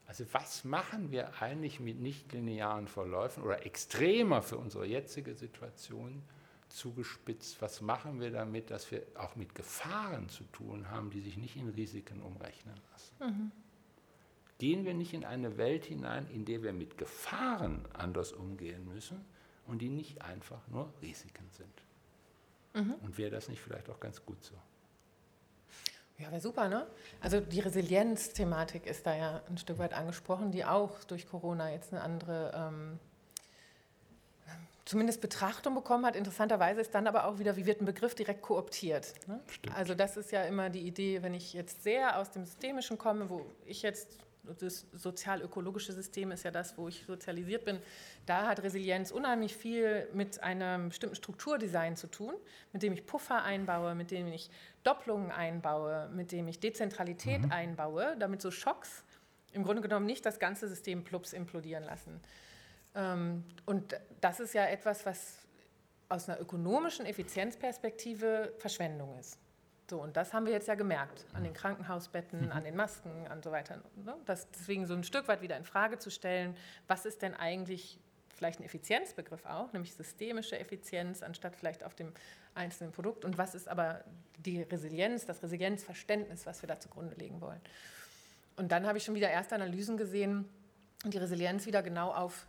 Also was machen wir eigentlich mit nichtlinearen Verläufen oder extremer für unsere jetzige Situation zugespitzt, was machen wir damit, dass wir auch mit Gefahren zu tun haben, die sich nicht in Risiken umrechnen lassen? Mhm. Gehen wir nicht in eine Welt hinein, in der wir mit Gefahren anders umgehen müssen und die nicht einfach nur Risiken sind? Mhm. Und wäre das nicht vielleicht auch ganz gut so? Ja, wäre super, ne? Also die Resilienz-Thematik ist da ja ein Stück weit angesprochen, die auch durch Corona jetzt eine andere ähm, zumindest Betrachtung bekommen hat. Interessanterweise ist dann aber auch wieder, wie wird ein Begriff direkt kooptiert. Ne? Also das ist ja immer die Idee, wenn ich jetzt sehr aus dem Systemischen komme, wo ich jetzt das sozial-ökologische System ist ja das, wo ich sozialisiert bin. Da hat Resilienz unheimlich viel mit einem bestimmten Strukturdesign zu tun, mit dem ich Puffer einbaue, mit dem ich Doppelungen einbaue, mit dem ich Dezentralität mhm. einbaue, damit so Schocks im Grunde genommen nicht das ganze System plups implodieren lassen. Ähm, und das ist ja etwas, was aus einer ökonomischen Effizienzperspektive Verschwendung ist. So, und das haben wir jetzt ja gemerkt an den Krankenhausbetten, an den Masken und so weiter. Ne? Das deswegen so ein Stück weit wieder in Frage zu stellen, was ist denn eigentlich vielleicht ein Effizienzbegriff auch, nämlich systemische Effizienz anstatt vielleicht auf dem einzelnen Produkt und was ist aber die Resilienz, das Resilienzverständnis, was wir da zugrunde legen wollen. Und dann habe ich schon wieder erste Analysen gesehen, die Resilienz wieder genau auf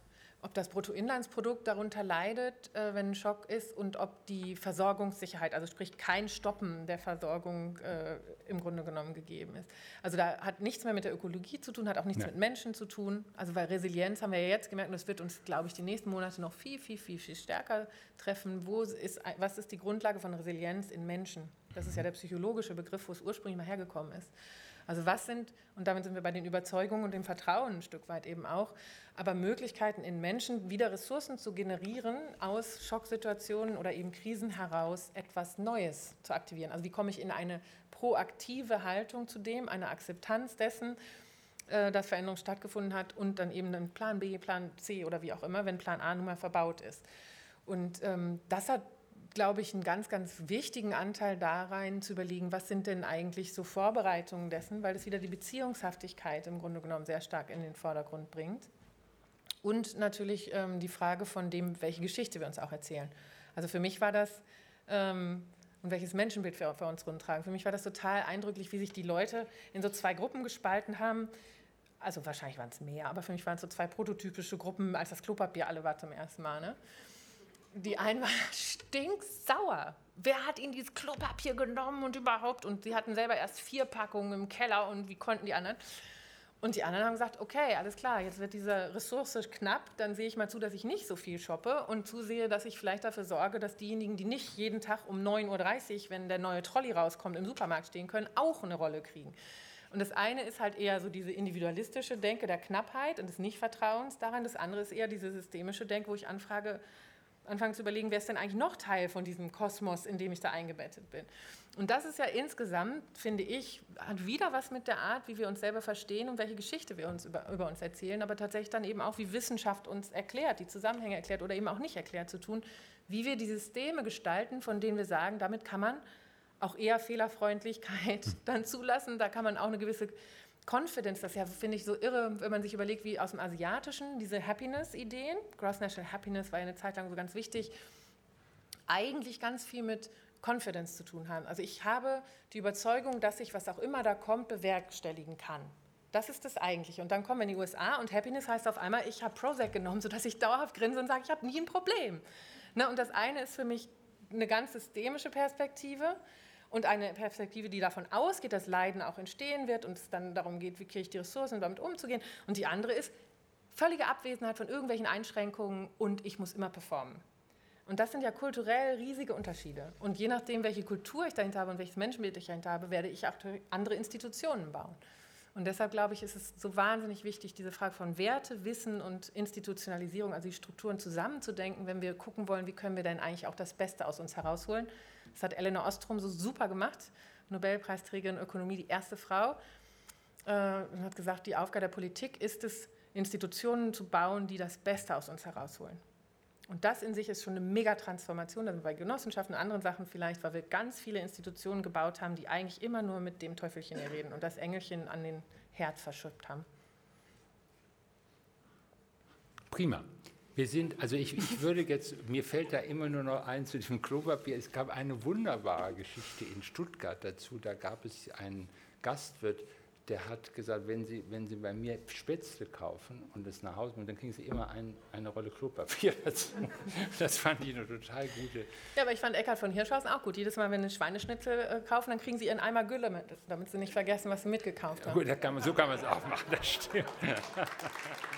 ob das Bruttoinlandsprodukt darunter leidet, äh, wenn ein Schock ist und ob die Versorgungssicherheit, also sprich kein Stoppen der Versorgung äh, im Grunde genommen gegeben ist. Also da hat nichts mehr mit der Ökologie zu tun, hat auch nichts ja. mit Menschen zu tun. Also weil Resilienz haben wir ja jetzt gemerkt und das wird uns, glaube ich, die nächsten Monate noch viel, viel, viel, viel stärker treffen. Wo ist, was ist die Grundlage von Resilienz in Menschen? Das ist ja der psychologische Begriff, wo es ursprünglich mal hergekommen ist. Also was sind, und damit sind wir bei den Überzeugungen und dem Vertrauen ein Stück weit eben auch, aber Möglichkeiten in Menschen wieder Ressourcen zu generieren, aus Schocksituationen oder eben Krisen heraus etwas Neues zu aktivieren. Also wie komme ich in eine proaktive Haltung zu dem, eine Akzeptanz dessen, äh, dass Veränderung stattgefunden hat und dann eben einen Plan B, Plan C oder wie auch immer, wenn Plan A nun mal verbaut ist. Und ähm, das hat glaube ich, einen ganz, ganz wichtigen Anteil da rein zu überlegen, was sind denn eigentlich so Vorbereitungen dessen, weil es wieder die Beziehungshaftigkeit im Grunde genommen sehr stark in den Vordergrund bringt. Und natürlich ähm, die Frage von dem, welche Geschichte wir uns auch erzählen. Also für mich war das, ähm, und welches Menschenbild wir vor uns rumtragen, für mich war das total eindrücklich, wie sich die Leute in so zwei Gruppen gespalten haben. Also wahrscheinlich waren es mehr, aber für mich waren es so zwei prototypische Gruppen, als das Klopapier alle war zum ersten Mal. Ne? Die einen waren stinksauer. Wer hat ihnen dieses Klopapier genommen und überhaupt? Und sie hatten selber erst vier Packungen im Keller und wie konnten die anderen? Und die anderen haben gesagt, okay, alles klar, jetzt wird diese Ressource knapp, dann sehe ich mal zu, dass ich nicht so viel shoppe und zusehe, dass ich vielleicht dafür sorge, dass diejenigen, die nicht jeden Tag um 9.30 Uhr, wenn der neue Trolley rauskommt, im Supermarkt stehen können, auch eine Rolle kriegen. Und das eine ist halt eher so diese individualistische Denke der Knappheit und des Nichtvertrauens daran. Das andere ist eher diese systemische Denke, wo ich anfrage, anfangen zu überlegen, wer ist denn eigentlich noch Teil von diesem Kosmos, in dem ich da eingebettet bin. Und das ist ja insgesamt, finde ich, hat wieder was mit der Art, wie wir uns selber verstehen und welche Geschichte wir uns über, über uns erzählen, aber tatsächlich dann eben auch, wie Wissenschaft uns erklärt, die Zusammenhänge erklärt oder eben auch nicht erklärt zu tun, wie wir die Systeme gestalten, von denen wir sagen, damit kann man auch eher Fehlerfreundlichkeit dann zulassen, da kann man auch eine gewisse Confidence, das ja, finde ich, so irre, wenn man sich überlegt, wie aus dem Asiatischen diese Happiness-Ideen, Gross National Happiness war ja eine Zeit lang so ganz wichtig, eigentlich ganz viel mit Confidence zu tun haben. Also ich habe die Überzeugung, dass ich, was auch immer da kommt, bewerkstelligen kann. Das ist das Eigentliche. Und dann kommen wir in die USA und Happiness heißt auf einmal, ich habe Prozac genommen, sodass ich dauerhaft grinse und sage, ich habe nie ein Problem. Ne? Und das eine ist für mich eine ganz systemische Perspektive und eine Perspektive, die davon ausgeht, dass Leiden auch entstehen wird und es dann darum geht, wie kriege ich die Ressourcen, damit umzugehen. Und die andere ist völlige Abwesenheit von irgendwelchen Einschränkungen und ich muss immer performen. Und das sind ja kulturell riesige Unterschiede. Und je nachdem, welche Kultur ich dahinter habe und welches Menschenbild ich dahinter habe, werde ich auch andere Institutionen bauen. Und deshalb glaube ich, ist es so wahnsinnig wichtig, diese Frage von Werte, Wissen und Institutionalisierung, also die Strukturen zusammenzudenken, wenn wir gucken wollen, wie können wir denn eigentlich auch das Beste aus uns herausholen. Das hat Eleanor Ostrom so super gemacht, Nobelpreisträgerin Ökonomie, die erste Frau. äh, hat gesagt, die Aufgabe der Politik ist es, Institutionen zu bauen, die das Beste aus uns herausholen. Und das in sich ist schon eine Megatransformation, bei Genossenschaften und anderen Sachen vielleicht, weil wir ganz viele Institutionen gebaut haben, die eigentlich immer nur mit dem Teufelchen hier reden und das Engelchen an den Herz verschüppt haben. Prima. Wir sind, also ich, ich würde jetzt, mir fällt da immer nur noch ein zu diesem Klopapier. Es gab eine wunderbare Geschichte in Stuttgart dazu. Da gab es einen Gastwirt, der hat gesagt, wenn Sie, wenn Sie bei mir Spätzle kaufen und es nach Hause bringen, dann kriegen Sie immer ein, eine Rolle Klopapier dazu. Das fand ich eine total gute. Ja, aber ich fand Eckhard von Hirschhausen auch gut. Jedes Mal, wenn Sie Schweineschnitzel äh, kaufen, dann kriegen Sie Ihren Eimer Gülle mit, damit Sie nicht vergessen, was Sie mitgekauft haben. Gut, kann man, so kann man es auch machen, das stimmt.